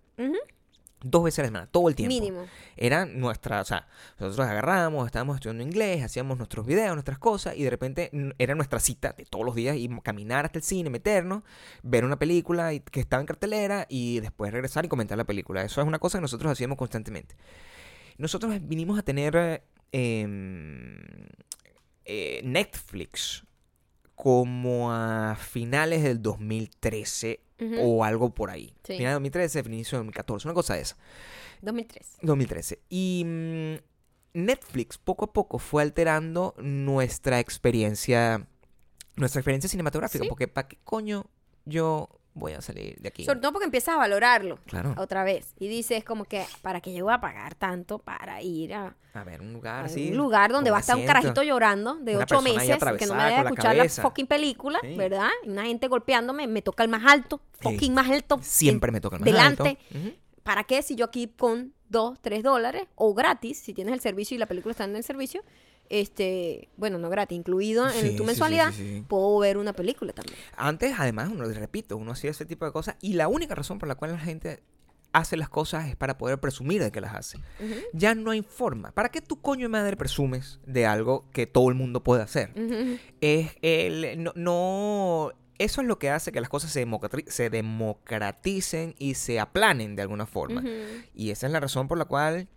B: Dos veces a la semana, todo el tiempo.
A: Mínimo.
B: Era nuestra, o sea, nosotros agarramos, estábamos estudiando inglés, hacíamos nuestros videos, nuestras cosas, y de repente era nuestra cita de todos los días, y caminar hasta el cine, meternos, ver una película que estaba en cartelera, y después regresar y comentar la película. Eso es una cosa que nosotros hacíamos constantemente. Nosotros vinimos a tener em, eh, Netflix como a finales del 2013 o algo por ahí. Final de 2013, inicio de 2014, una cosa de esa.
A: 2013.
B: 2013. Y mm, Netflix poco a poco fue alterando nuestra experiencia, nuestra experiencia cinematográfica, porque ¿para qué coño yo voy a salir de aquí.
A: Sobre todo porque empiezas a valorarlo claro. otra vez. Y dices como que, ¿para qué yo voy a pagar tanto para ir a...
B: A ver, un lugar así.
A: Un lugar donde va a estar un carajito llorando de ocho meses que no me deja escuchar la, fucking película, ¿verdad? Y una gente golpeándome, me toca el más alto, fucking más alto.
B: Siempre me toca el más alto. Delante.
A: ¿Para qué si yo aquí con dos, tres dólares o gratis, si tienes el servicio y la película está en el servicio, este, bueno, no gratis, incluido en tu mensualidad, puedo ver una película también.
B: Antes, además, uno, repito, uno hacía ese tipo de cosas y la única razón por la cual la gente hace las cosas es para poder presumir de que las hace. Ya no hay forma. ¿Para qué tu coño de madre presumes de algo que todo el mundo puede hacer? Es el, no, eso es lo que hace que las cosas se, se democraticen y se aplanen de alguna forma. Y esa es la razón por la cual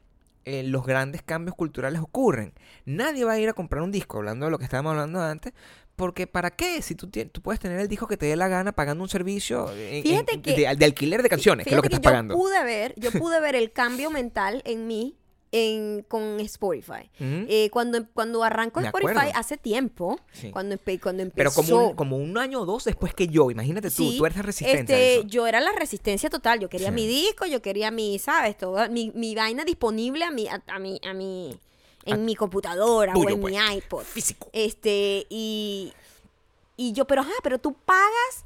B: eh, los grandes cambios culturales ocurren. Nadie va a ir a comprar un disco, hablando de lo que estábamos hablando antes, porque ¿para qué? Si tú, tú puedes tener el disco que te dé la gana pagando un servicio de, alquiler de canciones, que es lo que estás pagando.
A: Pude ver, yo pude ver el cambio mental en mí en, con Spotify. Eh, cuando, cuando arrancó Spotify hace tiempo, cuando, cuando empezó...
B: Pero como un, como un año o dos después que yo, imagínate tú, tú eres la resistencia.
A: Este, yo era la resistencia total, yo quería mi disco, yo quería mi, ¿sabes? Todo, mi, mi vaina disponible a mi, a, mi, a mi, en mi computadora o en mi pues, iPod.
B: Físico.
A: Este, y, y yo, pero ajá, pero tú pagas,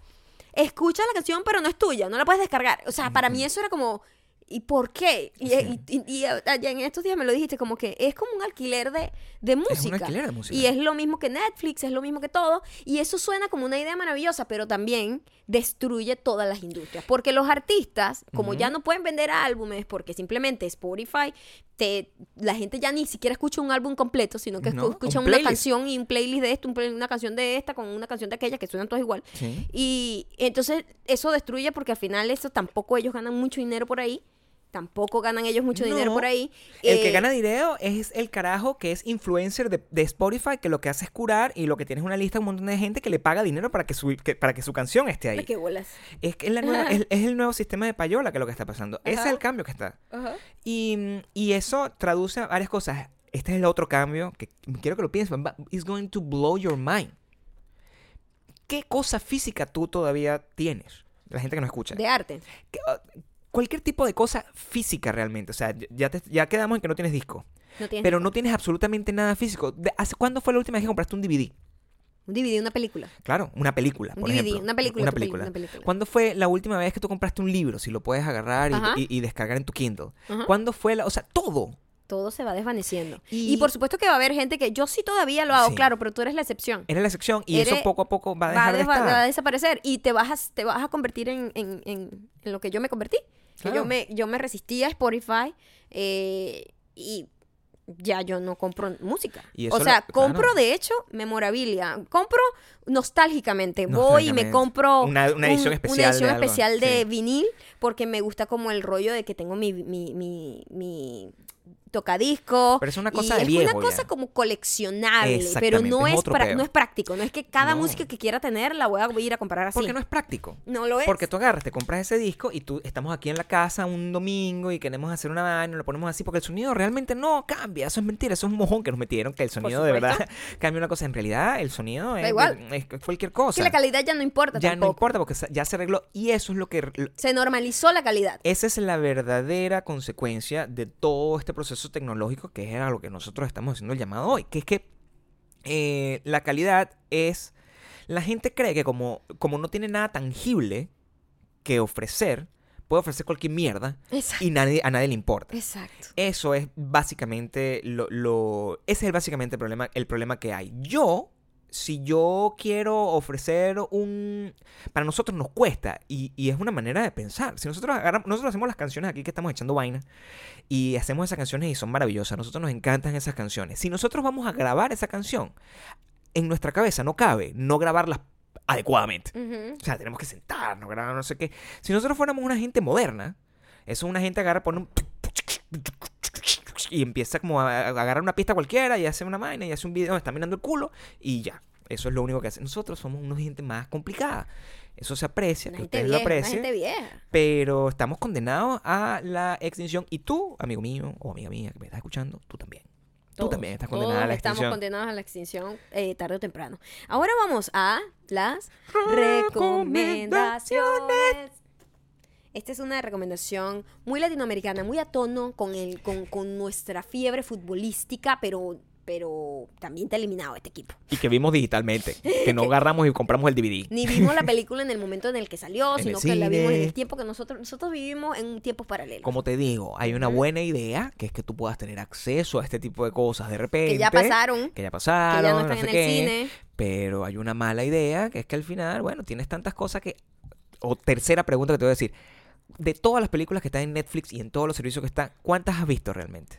A: escuchas la canción, pero no es tuya, no la puedes descargar. O sea, para mí eso era como ¿Y por qué? Y, y, en estos días me lo dijiste, como que es como un alquiler de, de música. Es un alquiler de música. Y es lo mismo que Netflix, es lo mismo que todo. Y eso suena como una idea maravillosa, pero también destruye todas las industrias. Porque los artistas, como ya no pueden vender álbumes, porque simplemente Spotify te, la gente ya ni siquiera escucha un álbum completo, sino que escucha una canción y un playlist de esto, una canción de esta con una canción de aquella que suenan todas igual. Y entonces eso destruye porque al final eso tampoco ellos ganan mucho dinero por ahí tampoco ganan ellos mucho dinero por ahí.
B: El que eh, gana dinero es el carajo que es influencer de, Spotify, que lo que hace es curar y lo que tiene es una lista de un montón de gente que le paga dinero para que su, para que su canción esté ahí.
A: ¿Qué bolas?
B: Es, que es, el nuevo sistema de payola que es lo que está pasando. Ese es el cambio que está. Y, y eso traduce a varias cosas. Este es el otro cambio que quiero que lo pienses. It's going to blow your mind. ¿Qué cosa física tú todavía tienes? La gente que no escucha.
A: De arte.
B: Ah, cualquier tipo de cosa física realmente. O sea, ya, ya quedamos en que no tienes disco. pero no tienes absolutamente nada físico. ¿Hace cuándo fue la última vez que compraste un DVD?
A: Un DVD, una película.
B: Claro, una película. Por un DVD,
A: una película.
B: Una película. ¿Cuándo fue la última vez que tú compraste un libro? Si lo puedes agarrar y, descargar en tu Kindle. ¿Cuándo fue la.? O sea, todo.
A: Todo se va desvaneciendo. Y, por supuesto que va a haber gente que yo sí todavía lo hago, claro, pero tú eres la excepción.
B: Eres la excepción y eso poco a poco va a dejar de estar.
A: Va a desaparecer y te vas a, te vas a convertir en, en, en lo que yo me convertí yo me, yo me resistía a Spotify eh, y ya yo no compro música. o sea, compro de hecho memorabilia. Compro nostálgicamente. Voy y me compro
B: una, edición especial,
A: una edición de, especial de vinil porque me gusta como el rollo de que tengo mi, mi, mi tocadisco.
B: Pero es una cosa de Es
A: una cosa como coleccionable, pero no es, no es práctico. No es que cada música que quiera tener la voy a ir a comprar así.
B: Porque no es práctico.
A: No lo es.
B: Porque tú agarras, te compras ese disco y tú estamos aquí en la casa un domingo y queremos hacer una vaina, lo ponemos así porque el sonido realmente no cambia. Eso es mentira, eso es un mojón que nos metieron, que el sonido de verdad cambia una cosa. En realidad, el sonido es, cualquier cosa.
A: Que la calidad ya no importa.
B: Ya no importa porque ya se arregló y eso es lo que.
A: Se normalizó la calidad.
B: Esa es la verdadera consecuencia de todo este proceso tecnológico, que es a lo que nosotros estamos haciendo el llamado hoy, que es que eh, la calidad es... La gente cree que como, como no tiene nada tangible que ofrecer, puede ofrecer cualquier mierda y nadie, a nadie le importa.
A: Exacto.
B: Eso es básicamente lo, lo, ese es básicamente el problema, el problema que hay. Yo si yo quiero ofrecer un... Para nosotros nos cuesta y, es una manera de pensar. Si nosotros agarramos, nosotros hacemos las canciones aquí que estamos echando vaina y hacemos esas canciones y son maravillosas. A nosotros nos encantan esas canciones. Si nosotros vamos a grabar esa canción, en nuestra cabeza no cabe no grabarlas adecuadamente. O sea, tenemos que sentarnos, grabar no sé qué. Si nosotros fuéramos una gente moderna, eso una gente agarra, pone un y empieza como a, agarrar una pista cualquiera y hace una vaina y hace un video, está mirando el culo y ya. Eso es lo único que hace. Nosotros somos una gente más complicada. Eso se aprecia, que ustedes lo aprecien. Pero estamos condenados a la extinción. Y tú, amigo mío o amiga mía que me estás escuchando, tú también. tú también estás condenada a la extinción.
A: Estamos condenados a la extinción eh, tarde o temprano. Ahora vamos a las recomendaciones. Esta es una recomendación muy latinoamericana, muy a tono con, el, con, con nuestra fiebre futbolística, pero pero también te ha eliminado este equipo.
B: Y que vimos digitalmente, que no agarramos y compramos el DVD.
A: Ni vimos la película en el momento en el que salió, sino que la vimos en el tiempo que nosotros nosotros vivimos en un tiempo paralelo.
B: Como te digo, hay una buena idea, que es que tú puedas tener acceso a este tipo de cosas de repente.
A: Que ya pasaron.
B: Que ya pasaron. Que ya no están en el cine. Pero hay una mala idea, que es que al final, bueno, tienes tantas cosas que... O tercera pregunta que te voy a decir de todas las películas que están en Netflix y en todos los servicios que están, ¿cuántas has visto realmente?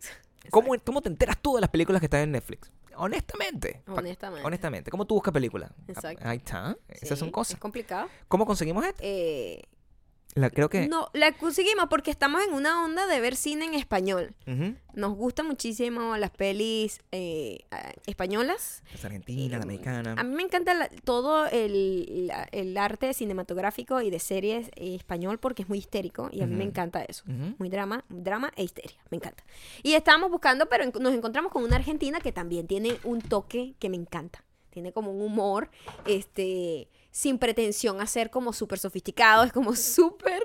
B: ¿Cómo, ¿Cómo, te enteras tú de las películas que están en Netflix? Honestamente.
A: Honestamente.
B: Honestamente. ¿Cómo tú buscas películas?
A: Exacto.
B: Ahí está. Esas son cosas.
A: Es complicado.
B: ¿Cómo conseguimos esto?
A: Eh,
B: la, creo que...
A: No, la conseguimos porque estamos en una onda de ver cine en español. Nos gustan muchísimo las pelis eh, españolas.
B: Las argentinas, las americanas.
A: A mí me encanta todo el, arte cinematográfico y de series español porque es muy histérico y a mí me encanta eso. Muy drama, drama e histeria. Me encanta. Y estábamos buscando, pero nos encontramos con una argentina que también tiene un toque que me encanta. Tiene como un humor, este sin pretensión a ser como súper sofisticado, es como súper...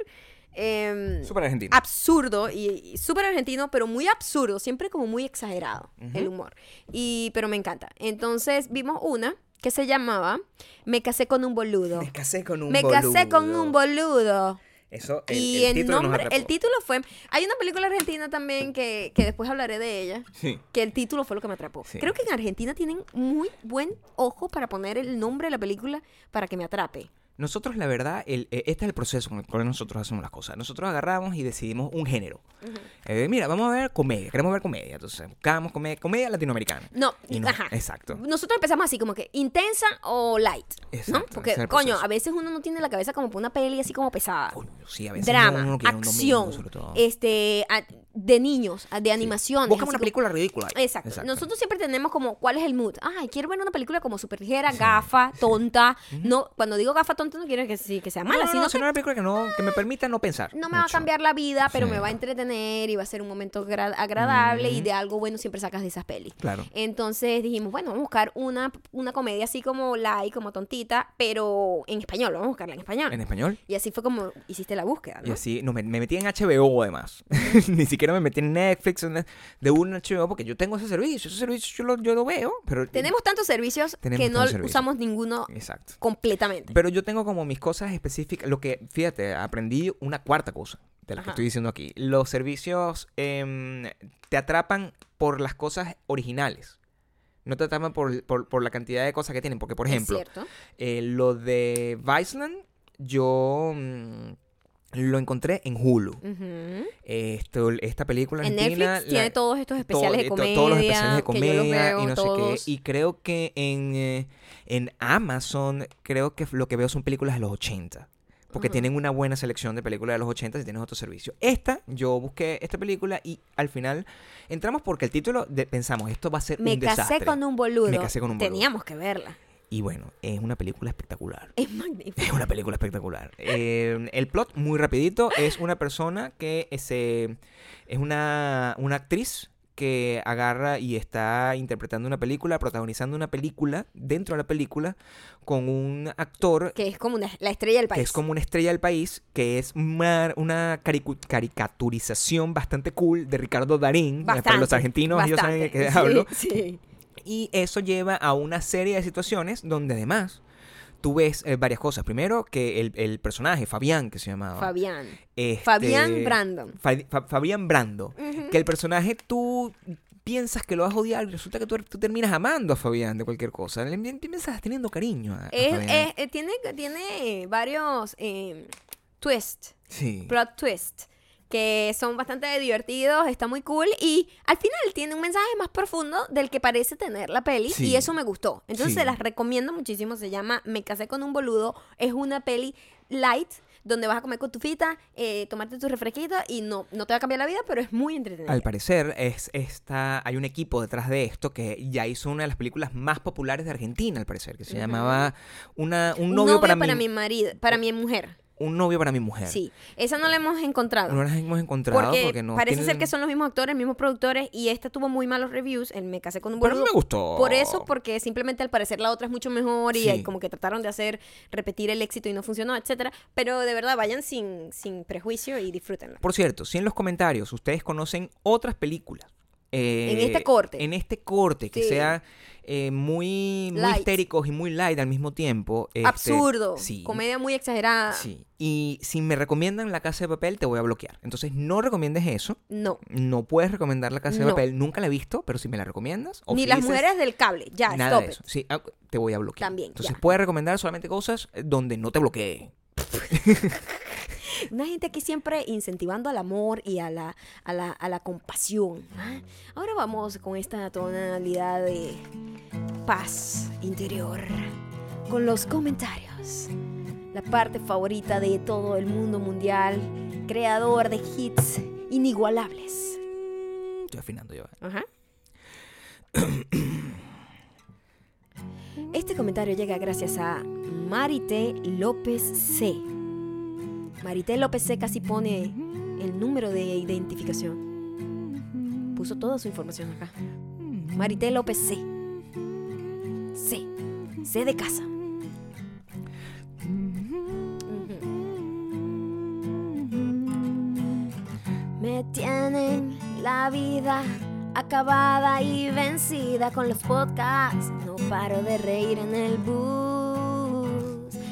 A: Eh,
B: argentino.
A: Absurdo y, súper argentino, pero muy absurdo, siempre como muy exagerado el humor. Y, pero me encanta. Entonces vimos una que se llamaba Me casé con un boludo.
B: Me casé con un
A: boludo. Me casé con un boludo.
B: Eso, el, y el, título nombre,
A: el título fue. Hay una película argentina también que, que después hablaré de ella. Que el título fue lo que me atrapó. Creo que en Argentina tienen muy buen ojo para poner el nombre de la película para que me atrape.
B: Nosotros, la verdad, el, eh, este es el proceso con el cual nosotros hacemos las cosas. Nosotros agarramos y decidimos un género. Eh, mira, vamos a ver comedia, queremos ver comedia. Entonces, buscamos comedia, comedia latinoamericana.
A: No, ajá. Exacto. Nosotros empezamos así, como que intensa o light. Exacto. ¿no? Porque, coño, a veces uno no tiene la cabeza como por una peli así como pesada. Coño, sí, a veces Drama, acción, este, de niños, de animación.
B: Busca una película ridícula.
A: Exacto. Nosotros siempre tenemos como, ¿cuál es el mood? Ay, quiero ver una película como súper ligera, gafa, tonta. No, cuando digo gafa tonta no quiero que, que sea mala,
B: sino,
A: que,
B: una película que, no, que me permita no pensar.
A: No me va a cambiar la vida, pero me va a entretener y va a ser un momento agradable y de algo bueno siempre sacas de esas pelis.
B: Claro.
A: Entonces dijimos, bueno, vamos a buscar una, una comedia así como light, como tontita, pero en español, vamos a buscarla en español.
B: ¿En español?
A: Y así fue como hiciste la búsqueda,
B: Y así, no, me, me metí en HBO además. Ni siquiera me metí en Netflix de un HBO, porque yo tengo ese servicio, ese servicio yo lo, yo lo veo, pero...
A: Tenemos tantos servicios que no usamos ninguno Exacto. completamente.
B: Pero yo tengo como mis cosas específicas, lo que, fíjate, aprendí una cuarta cosa de la que estoy diciendo aquí. Los servicios em, te atrapan por las cosas originales. No te atrapan por, por, la cantidad de cosas que tienen. Porque, por ejemplo, eh, lo de Viceland, yo... Mm, lo encontré en Hulu. Esto, esta película
A: en Netflix tiene todos estos especiales de comedia. Todos los especiales de comedia
B: y no sé qué. Y creo que en, eh, en Amazon, creo que lo que veo son películas de los 80. Porque tienen una buena selección de películas de los 80 y tienes otro servicio. Esta, yo busqué esta película y al final entramos porque el título de, pensamos, esto va a ser
A: Me
B: un desastre.
A: Me casé con un boludo. Me casé con un boludo. Teníamos que verla.
B: Y bueno, es una película espectacular.
A: Es magnífica.
B: Es una película espectacular. Eh, el plot, muy rapidito, es una persona que es, es una, una actriz que agarra y está interpretando una película, protagonizando una película dentro de la película con un actor
A: que es como la estrella del país.
B: Que es como una estrella del país, que es una, una caricaturización bastante cool de Ricardo Darín. Para los argentinos ellos saben de qué hablo. Sí. Y eso lleva a una serie de situaciones donde además tú ves eh, varias cosas. Primero, que el, personaje, Fabián, que se llamaba.
A: Fabián. Este, Fabián Brandon.
B: Fabián Brando. Que el personaje tú piensas que lo vas a odiar y resulta que tú, terminas amando a Fabián de cualquier cosa. Le empiezas teniendo cariño a,
A: eh, tiene, tiene varios eh, twists. Sí. Plot twists que son bastante divertidos, está muy cool y al final tiene un mensaje más profundo del que parece tener la peli y eso me gustó. Entonces se las recomiendo muchísimo, se llama Me casé con un boludo, es una peli light donde vas a comer con tu fita, eh, tomarte tu refresquito y no, no te va a cambiar la vida, pero es muy entretenido.
B: Al parecer, es esta, hay un equipo detrás de esto que ya hizo una de las películas más populares de Argentina, al parecer, que se llamaba una, un, novio,
A: para,
B: para
A: mi marido, para mi mujer
B: un novio para mi mujer.
A: Sí, esa no la hemos encontrado.
B: No la hemos encontrado porque, no
A: parece ser que son los mismos actores, mismos productores y esta tuvo muy malos reviews. El me casé con un Pero
B: me gustó.
A: Por eso, porque simplemente al parecer la otra es mucho mejor y como que trataron de hacer repetir el éxito y no funcionó, etcétera. Pero de verdad vayan sin, sin prejuicio y disfrútenla.
B: Por cierto, si en los comentarios ustedes conocen otras películas
A: en este corte.
B: En este corte, que sea eh, muy, muy histéricos y muy light al mismo tiempo.
A: Este, Absurdo. Sí. Comedia muy exagerada.
B: Sí. Y si me recomiendan La Casa de Papel, te voy a bloquear. Entonces, no recomiendes eso.
A: No.
B: No puedes recomendar La Casa de Papel. Nunca la he visto, pero si me la recomiendas.
A: Ni las mujeres del cable. Ya,
B: nada de eso. Sí, ah, te voy a bloquear.
A: También.
B: Entonces, puedes recomendar solamente cosas donde no te bloquee.
A: Una gente aquí siempre incentivando al amor y a la, a la, a la compasión. ¿ah? Ahora vamos con esta tonalidad de paz interior. Con los comentarios. La parte favorita de todo el mundo mundial. Creador de hits inigualables.
B: Estoy afinando yo. ¿eh?
A: Ajá. Este comentario llega gracias a Marite López C Marité López C casi pone el número de identificación. Puso toda su información acá. Marité López C. C. C de casa. Me tienen la vida acabada y vencida con los podcasts. No paro de reír en el bus.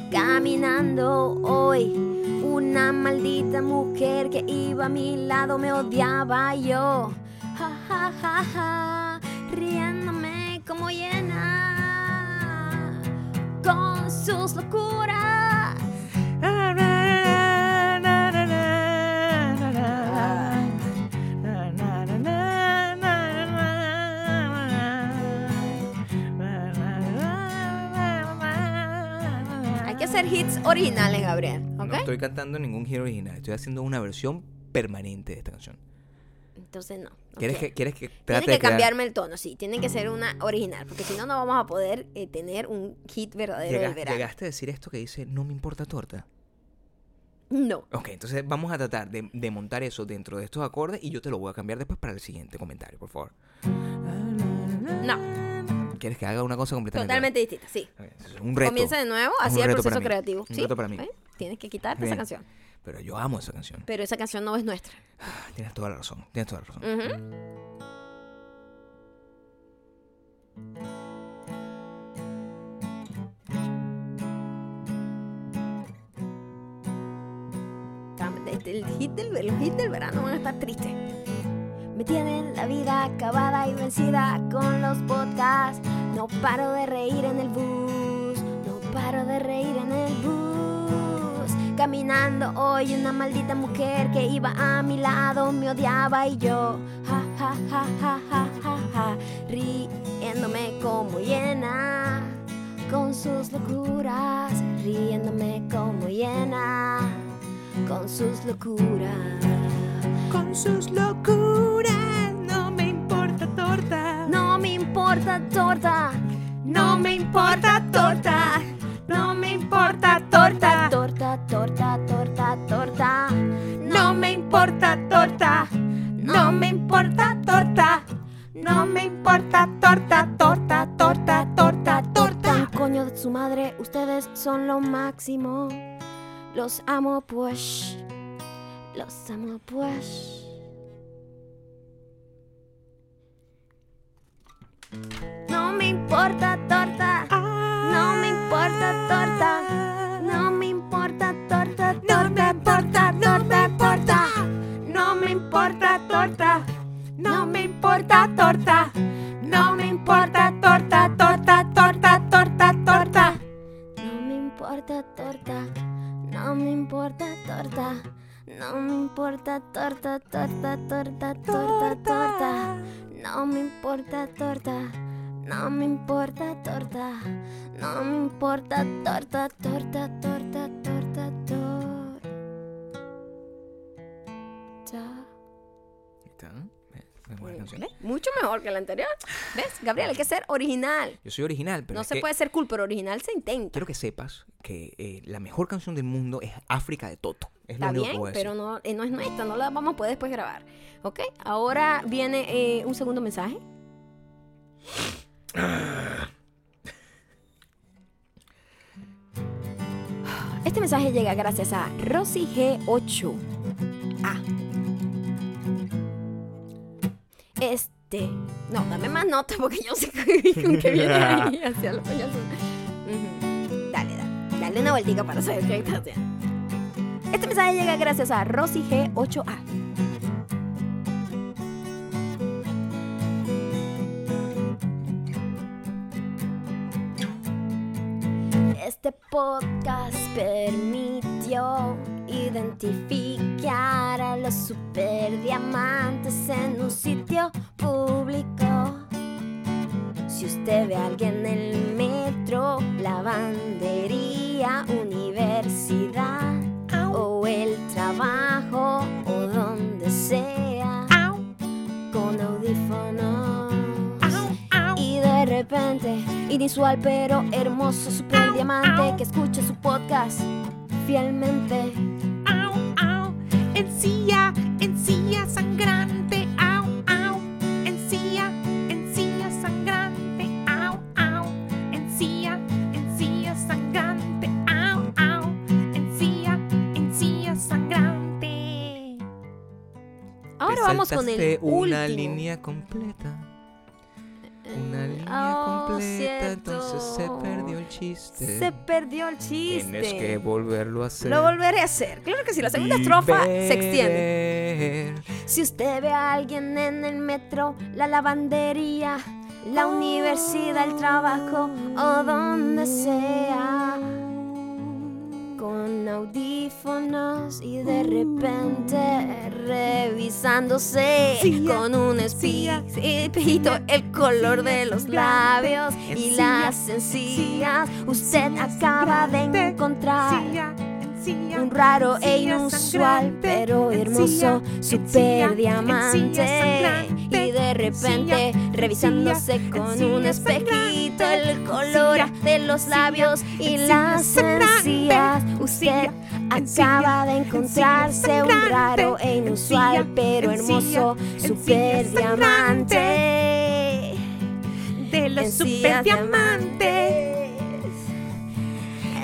A: Caminando hoy una maldita mujer que iba a mi lado me odiaba yo. Ja, ja, ja, ja, riéndome como llena con sus locuras. Hacer hits originales, Gabriel.
B: No estoy cantando ningún hit original. Estoy haciendo una versión permanente de esta canción.
A: Entonces no.
B: ¿Quieres que, ¿quieres que
A: Tiene que cambiarme el tono, sí. Tiene que ser una original. Porque si no, no vamos a poder eh, tener un hit verdadero del verano.
B: ¿Llegaste a decir esto que dice no me importa torta?
A: No.
B: Ok, entonces vamos a tratar de, de, montar eso dentro de estos acordes y yo te lo voy a cambiar después para el siguiente comentario, por favor.
A: No.
B: ¿Quieres que haga una cosa completamente
A: Totalmente distinta, sí.
B: un reto.
A: Comienza de nuevo, así el proceso creativo.
B: Un reto para mí.
A: Tienes que quitarte esa canción.
B: Pero yo amo esa canción.
A: Pero esa canción no es nuestra.
B: Ah, tienes toda la razón, tienes toda la razón.
A: El hit del, los hits del verano van a estar tristes. Me tienen la vida acabada y vencida con los podcasts. No paro de reír en el bus, no paro de reír en el bus. Caminando hoy una maldita mujer que iba a mi lado me odiaba y yo, ja, ja, ja, ja, ja, ja, ja riéndome como llena con sus locuras, riéndome como llena con sus locuras.
B: Con sus locuras, no me importa torta.
A: No me importa torta.
B: No me importa torta. No me importa torta.
A: Torta, torta, torta, torta.
B: No me importa torta. No me importa torta. No me importa torta, torta, torta, torta, torta.
A: Coño de su madre, ustedes son lo máximo. Los amo pues. Los amo pues. No me importa torta. No me Gabriel, hay que ser original.
B: Yo soy original, pero.
A: No se puede ser cool, pero original se intenta.
B: Quiero que sepas que eh, la mejor canción del mundo es África de Toto. Es
A: Está bien, pero no, eh, no es nuestra, no la vamos a poder después grabar. ¿Ok? Ahora viene eh, un segundo mensaje. Este mensaje llega gracias a Rosy G8. Ah. Este. No, dame más notas porque yo sé con qué viene ahí hacia los payasos. Dale, dale. Dale una vueltica para saber qué está haciendo. Este mensaje llega gracias a Rosy G8A. Este podcast permitió identificar a los superdiamantes en un sitio público. Si usted ve a alguien en el metro, lavandería, universidad o el trabajo o donde sea, con audífonos repente inusual pero hermoso superdiamante que escucha su podcast fielmente.
B: Au, au, encía, encía sangrante, au, au, encía, encía sangrante, au, au, encía, encía sangrante, au, au, encía, encía sangrante.
A: Ahora vamos con el
B: una línea completa. Una línea oh, completa, entonces se perdió el chiste.
A: Se perdió el chiste.
B: Tienes que volverlo a hacer.
A: Lo volveré a hacer. Claro que sí, la segunda estrofa se extiende. Si usted ve a alguien en el metro, la lavandería, la universidad, el trabajo o donde sea, con audífonos y de repente revisándose con un espejito el color de los labios y las encías. Usted acaba de encontrar un raro e inusual, pero hermoso super diamante. De repente, revisándose con un espejito, el color de los labios y las encías. Usted acaba de encontrarse un raro e inusual, pero hermoso super diamante.
C: De los super diamantes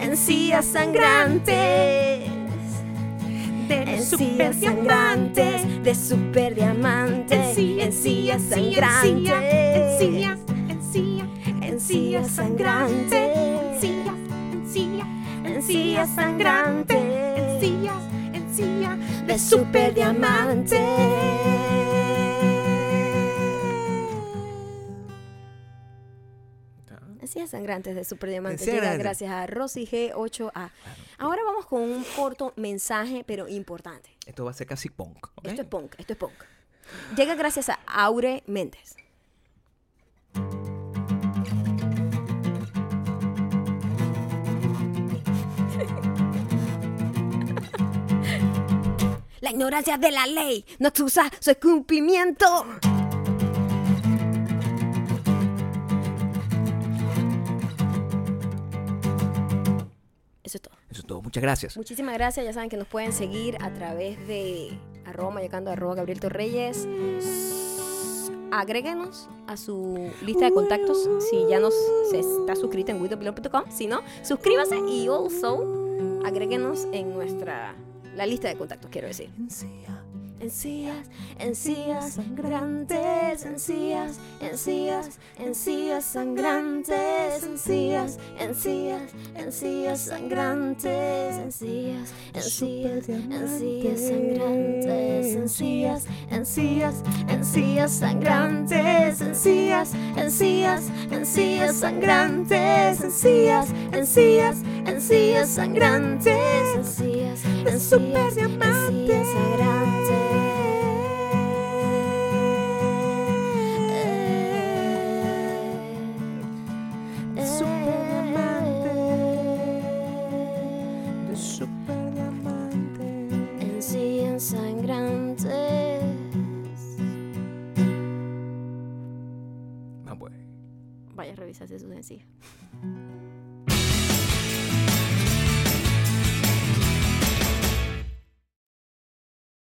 A: encías sangrantes. De super diamantes, de super diamantes, encías sangrantes, encías, encías, encías sangrantes, encías, encías, encías sangrantes, encías, encías, de super diamantes. Encías sangrantes de Super Diamante. gracias a Rosy G8A. Ahora vamos con un corto mensaje, pero importante.
B: Esto va a ser casi punk.
A: Esto es punk, esto es punk. Llega gracias a Aure Méndez. La ignorancia de la ley no excusa su cumplimiento.
B: Muchas gracias.
A: Muchísimas gracias. Ya saben que nos pueden seguir a través de arroba mayocando arroba Gabriel Torreyes. Agréguenos a su lista de contactos si ya nos se está suscrito en widowpilot.com. Si no, suscríbase y also agréguenos en nuestra la lista de contactos, quiero decir encías, encías sangrantes, encías, encías, encías sangrantes, encías, encías, encías sangrantes, encías, encías, encías sangrantes, encías, encías, encías sangrantes, encías, encías, encías sangrantes, encías, encías, encías sangrantes, encías, encías, encías sangrantes. Hace su sencillo.